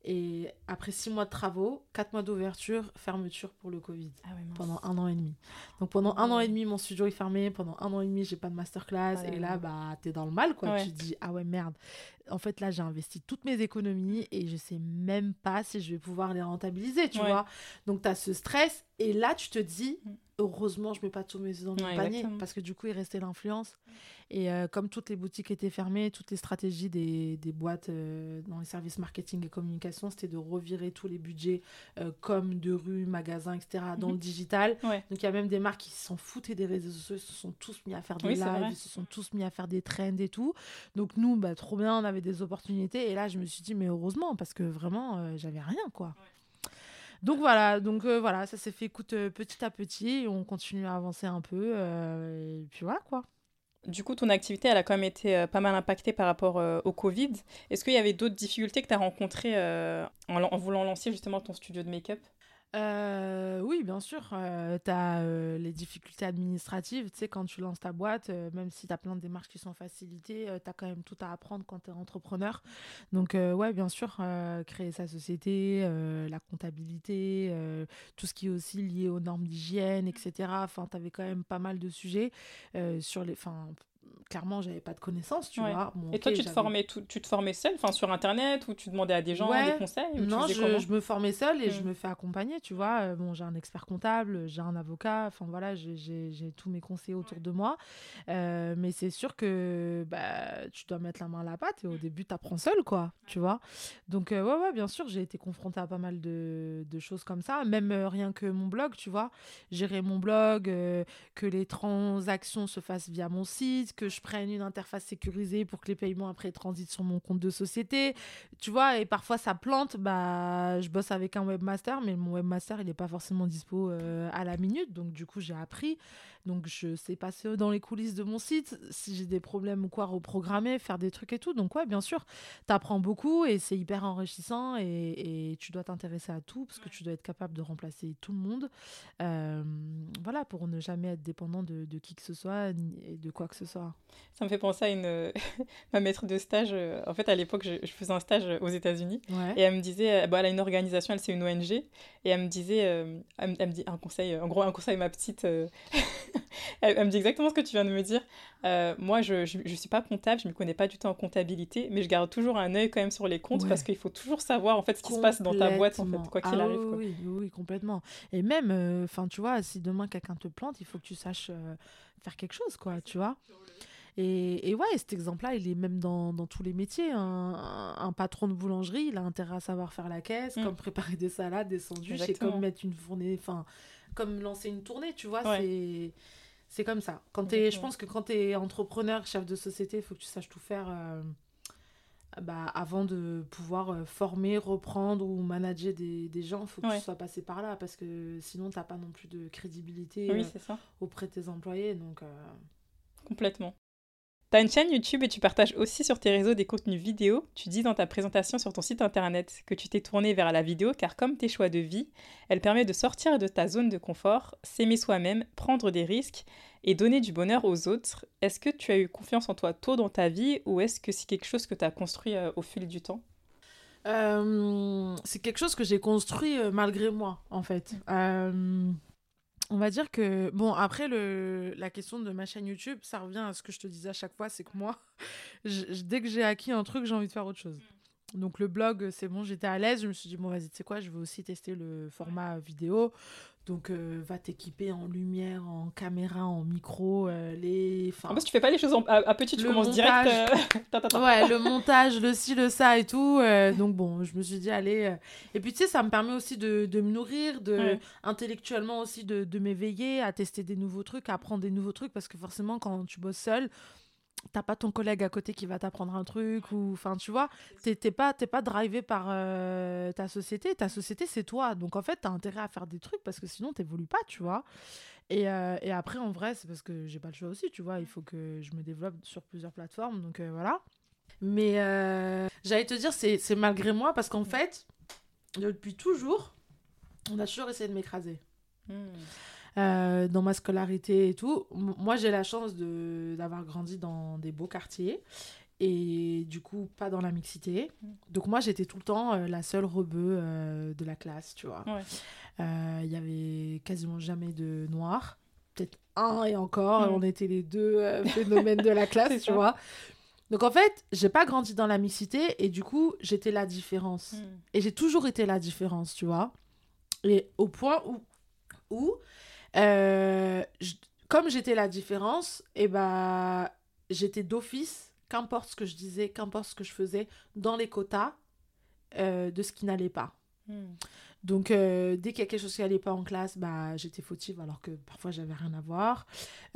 Et après six mois de travaux, quatre mois d'ouverture, fermeture pour le Covid. Ah pendant un an et demi. Donc pendant un an et demi, mon studio est fermé. Pendant un an et demi, j'ai pas de masterclass. Ah et là, bah, t'es dans le mal, quoi. Tu te dis, ah ouais, merde. En fait, là, j'ai investi toutes mes économies et je sais même pas si je vais pouvoir les rentabiliser, tu vois. Donc, tu as ce stress. Et là, tu te dis, mm. Heureusement, je mets pas tous mes œufs dans le panier. Parce que du coup, il restait l'influence. Et euh, comme toutes les boutiques étaient fermées, toutes les stratégies des, des boîtes euh, dans les services marketing et communication, c'était de revirer tous les budgets euh, comme de rue, magasins, etc. dans le mhm. digital. Donc il y a même des marques qui s'en foutaient des réseaux sociaux, ils se sont tous mis à faire des lives, ils se sont tous mis à faire des trends et tout. Donc nous, bah, trop bien, on avait des opportunités. Et là, je me suis dit, mais heureusement, parce que vraiment, j'avais rien, quoi. Donc voilà, donc voilà, ça s'est fait écoute petit à petit, on continue à avancer un peu et puis voilà quoi. Du coup, ton activité, elle a quand même été euh, pas mal impactée par rapport euh, au Covid. Est-ce qu'il y avait d'autres difficultés que tu as rencontrées euh, en, voulant lancer justement ton studio de make-up? Euh, oui, bien sûr. Euh, tu as euh, les difficultés administratives. Tu sais, quand tu lances ta boîte, même si tu as plein de démarches qui sont facilitées, tu as quand même tout à apprendre quand tu es entrepreneur. Donc, ouais, bien sûr, créer sa société, la comptabilité, tout ce qui est aussi lié aux normes d'hygiène, etc. Enfin, tu avais quand même pas mal de sujets sur les. Clairement, j'avais pas de connaissances, tu vois. et toi, tu te, formais tu te formais seule, enfin sur Internet, ou tu demandais à des gens des conseils Non, je, je, me formais seule et je mm. me fais accompagner, tu vois. Euh, bon, j'ai un expert comptable, j'ai un avocat, enfin voilà, j'ai tous mes conseillers autour de moi. Euh, mais c'est sûr que bah, tu dois mettre la main à la pâte et au mm. début, tu apprends seule, quoi, tu vois. Donc, euh, ouais, ouais, bien sûr, j'ai été confrontée à pas mal de, de choses comme ça, même rien que mon blog, tu vois. Gérer mon blog, que les transactions se fassent via mon site, que je prenne une interface sécurisée pour que les paiements après transitent sur mon compte de société. Tu vois, et parfois ça plante, bah, je bosse avec un webmaster, mais mon webmaster, il n'est pas forcément dispo euh, à la minute. Donc, du coup, j'ai appris. Donc, je sais passer dans les coulisses de mon site. Si j'ai des problèmes ou quoi, reprogrammer, faire des trucs et tout. Donc, ouais, bien sûr, tu apprends beaucoup et c'est hyper enrichissant et, et tu dois t'intéresser à tout parce que tu dois être capable de remplacer tout le monde. Euh, voilà, pour ne jamais être dépendant de, de qui que ce soit et de quoi que ce soit. Ça me fait penser à une <laughs> ma maître de stage. Euh, en fait, à l'époque, je, faisais un stage aux États-Unis et elle me disait, bah, elle a une organisation, elle c'est une ONG et elle me disait, euh, elle, me dit un conseil, en gros un conseil ma petite. <laughs> elle, me dit exactement ce que tu viens de me dire. Euh, moi, je ne suis pas comptable, je ne me connais pas du tout en comptabilité, mais je garde toujours un œil quand même sur les comptes parce qu'il faut toujours savoir en fait ce qui se passe dans ta boîte, en fait, quoi qu'il ah arrive. Oui, oui, complètement. Et même, enfin, tu vois, si demain quelqu'un te plante, il faut que tu saches faire quelque chose, quoi, tu vois. Et, et, ouais, cet exemple-là, il est même dans, dans tous les métiers. Un, patron de boulangerie, il a intérêt à savoir faire la caisse, mm. comme préparer des salades, des sandwichs, et comme mettre une fournée, enfin, comme lancer une tournée, tu vois. C'est c'est comme ça. Quand es, je pense que quand tu es entrepreneur, chef de société, il faut que tu saches tout faire euh, bah, avant de pouvoir euh, former, reprendre ou manager des, des gens. Il faut que tu sois passé par là parce que sinon, tu n'as pas non plus de crédibilité oui, euh, auprès de tes employés. Donc, Complètement. Tu as une chaîne YouTube et tu partages aussi sur tes réseaux des contenus vidéo. Tu dis dans ta présentation sur ton site internet que tu t'es tourné vers la vidéo car comme tes choix de vie, elle permet de sortir de ta zone de confort, s'aimer soi-même, prendre des risques et donner du bonheur aux autres. Est-ce que tu as eu confiance en toi tôt dans ta vie ou est-ce que c'est quelque chose que tu as construit euh, au fil du temps? Euh, C'est quelque chose que j'ai construit euh, malgré moi en fait. On va dire que, bon, après, le, la question de ma chaîne YouTube, ça revient à ce que je te disais à chaque fois, c'est que moi, <laughs> dès que j'ai acquis un truc, j'ai envie de faire autre chose. Donc le blog, c'est bon, j'étais à l'aise, je me suis dit, bon, vas-y, tu sais quoi, je vais aussi tester le format vidéo. Donc, euh, va t'équiper en lumière, en caméra, en micro. Euh, les... En plus, tu fais pas les choses à, petit, tu commences direct. Euh, <laughs> ouais, le montage, le ci, le ça et tout. donc, bon, je me suis dit, allez. Et puis, tu sais, ça me permet aussi de, de me nourrir, de, intellectuellement aussi de, de m'éveiller, à tester des nouveaux trucs, à apprendre des nouveaux trucs. Parce que forcément, quand tu bosses seul, t'as pas ton collègue à côté qui va t'apprendre un truc ou enfin tu vois t'es pas t'es pas drivé par euh, ta société. Ta société c'est toi. Donc en fait t'as intérêt à faire des trucs parce que sinon t'évolues pas tu vois. Et, euh, et, après en vrai c'est parce que j'ai pas le choix aussi tu vois. Il faut que je me développe sur plusieurs plateformes. Donc euh, voilà. Mais j'allais te dire c'est malgré moi parce qu'en fait depuis toujours on a toujours essayé de m'écraser. Mmh. Euh, dans ma scolarité et tout. moi, j'ai la chance d'avoir grandi dans des beaux quartiers et du coup, pas dans la mixité. Donc, moi, j'étais tout le temps euh, la seule rebeu euh, de la classe, tu vois. Il y avait quasiment jamais de noirs. Peut-être un et encore, mm. on était les deux phénomènes de la <laughs> classe, tu vois. Donc en fait, j'ai pas grandi dans la mixité et du coup, j'étais la différence. Mm. Et j'ai toujours été la différence, tu vois. Et au point où, où euh, comme j'étais la différence, et eh ben, j'étais d'office, qu'importe ce que je disais, qu'importe ce que je faisais, dans les quotas euh, de ce qui n'allait pas. Hmm. Donc, euh, dès qu'il y a quelque chose qui n'allait pas en classe, bah, j'étais fautive alors que parfois j'avais rien à voir.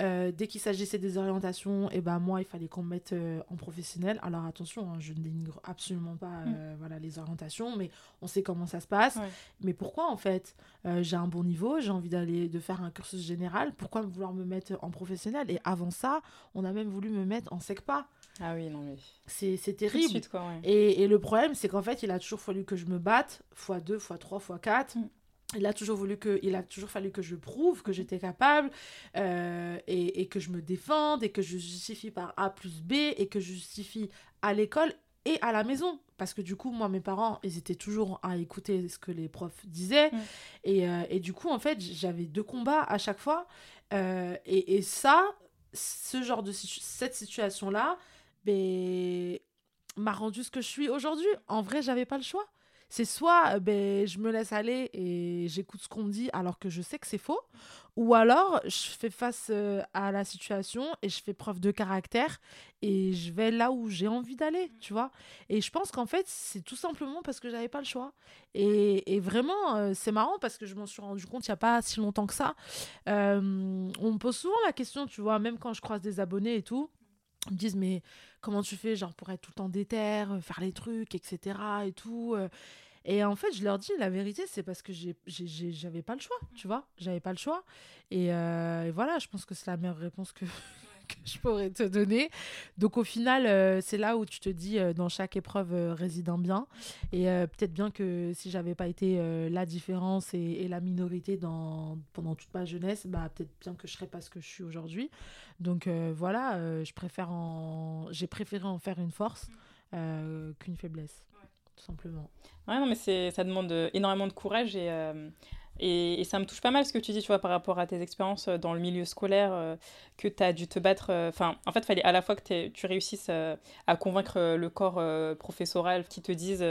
Euh, dès qu'il s'agissait des orientations, et eh ben moi, il fallait qu'on me mette euh, en professionnel. Alors attention, hein, je ne dénigre absolument pas mm. voilà, les orientations, mais on sait comment ça se passe. Mais pourquoi en fait J'ai un bon niveau, j'ai envie d'aller de faire un cursus général. Pourquoi vouloir me mettre en professionnel? Et avant ça, on a même voulu me mettre en SECPA. Ah oui, non mais... C'est terrible. et, et, le problème, c'est qu'en fait, il a toujours fallu que je me batte, fois 2, fois 3, fois 4. Mm. Il a toujours voulu que, il a toujours fallu que je prouve que j'étais capable euh, et, et, que je me défende et que je justifie par A plus B et que je justifie à l'école et à la maison. Parce que du coup, moi, mes parents, ils étaient toujours à écouter ce que les profs disaient. Mm. Et, euh, et, du coup, en fait, j'avais deux combats à chaque fois. Euh, et, et, ça, ce genre de cette situation-là, ben, m'a rendu ce que je suis aujourd'hui. En vrai, j'avais pas le choix. C'est soit euh, ben, je me laisse aller et j'écoute ce qu'on me dit alors que je sais que c'est faux, ou alors je fais face euh, à la situation et je fais preuve de caractère et je vais là où j'ai envie d'aller, tu vois. Et je pense qu'en fait, c'est tout simplement parce que j'avais pas le choix. Et, et vraiment, euh, c'est marrant parce que je m'en suis rendu compte il n'y a pas si longtemps que ça. on me pose souvent la question, tu vois, même quand je croise des abonnés et tout me disent mais comment tu fais genre pour être tout le temps déter, euh, faire les trucs, etc. et tout. Euh. Et en fait, je leur dis la vérité, c'est parce que j'avais pas le choix, tu vois. J'avais pas le choix. Et, euh, voilà, je pense que c'est la meilleure réponse que je pourrais te donner. Donc au final, euh, c'est là où tu te dis, euh, dans chaque épreuve euh, réside un bien. Et peut-être bien que si j'avais pas été la différence et, la minorité dans, pendant toute ma jeunesse, bah, peut-être bien que je serais pas ce que je suis aujourd'hui. Donc voilà, je préfère en... j'ai préféré en faire une force qu'une faiblesse, tout simplement. Ouais, non, mais ça demande énormément de courage et et, ça me touche pas mal ce que tu dis, tu vois, par rapport à tes expériences euh, dans le milieu scolaire, euh, que tu as dû te battre. Euh, enfin, en fait, il fallait à la fois que tu réussisses à convaincre le corps professoral qui te disent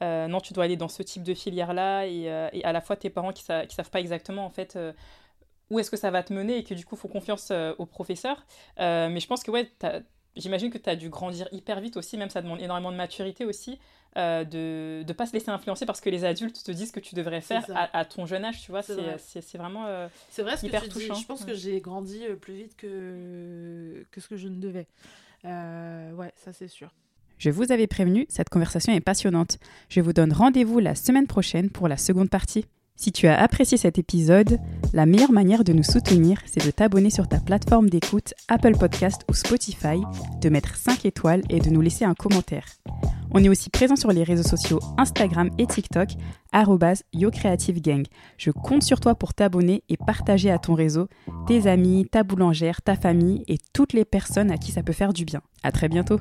non, tu dois aller dans ce type de filière-là, et, et, à la fois tes parents qui, sa qui savent pas exactement, en fait, où est-ce que ça va te mener, et que du coup, faut confiance au professeur. mais je pense que, ouais, j'imagine que tu as dû grandir hyper vite aussi, même ça demande énormément de maturité aussi. Euh, de ne pas se laisser influencer parce que les adultes te disent que tu devrais faire à, ton jeune âge, tu vois, c'est vraiment euh, C'est vrai ce hyper que tu touchant. Dis. Je pense que j'ai grandi euh, plus vite que, que ce que je ne devais. ouais, ça c'est sûr. Je vous avais prévenu, cette conversation est passionnante. Je vous donne rendez-vous la semaine prochaine pour la seconde partie. Si tu as apprécié cet épisode, la meilleure manière de nous soutenir, c'est de t'abonner sur ta plateforme d'écoute Apple Podcast ou Spotify, de mettre 5 étoiles et de nous laisser un commentaire. On est aussi présent sur les réseaux sociaux Instagram et TikTok, YoCreativeGang. Je compte sur toi pour t'abonner et partager à ton réseau, tes amis, ta boulangère, ta famille et toutes les personnes à qui ça peut faire du bien. À très bientôt!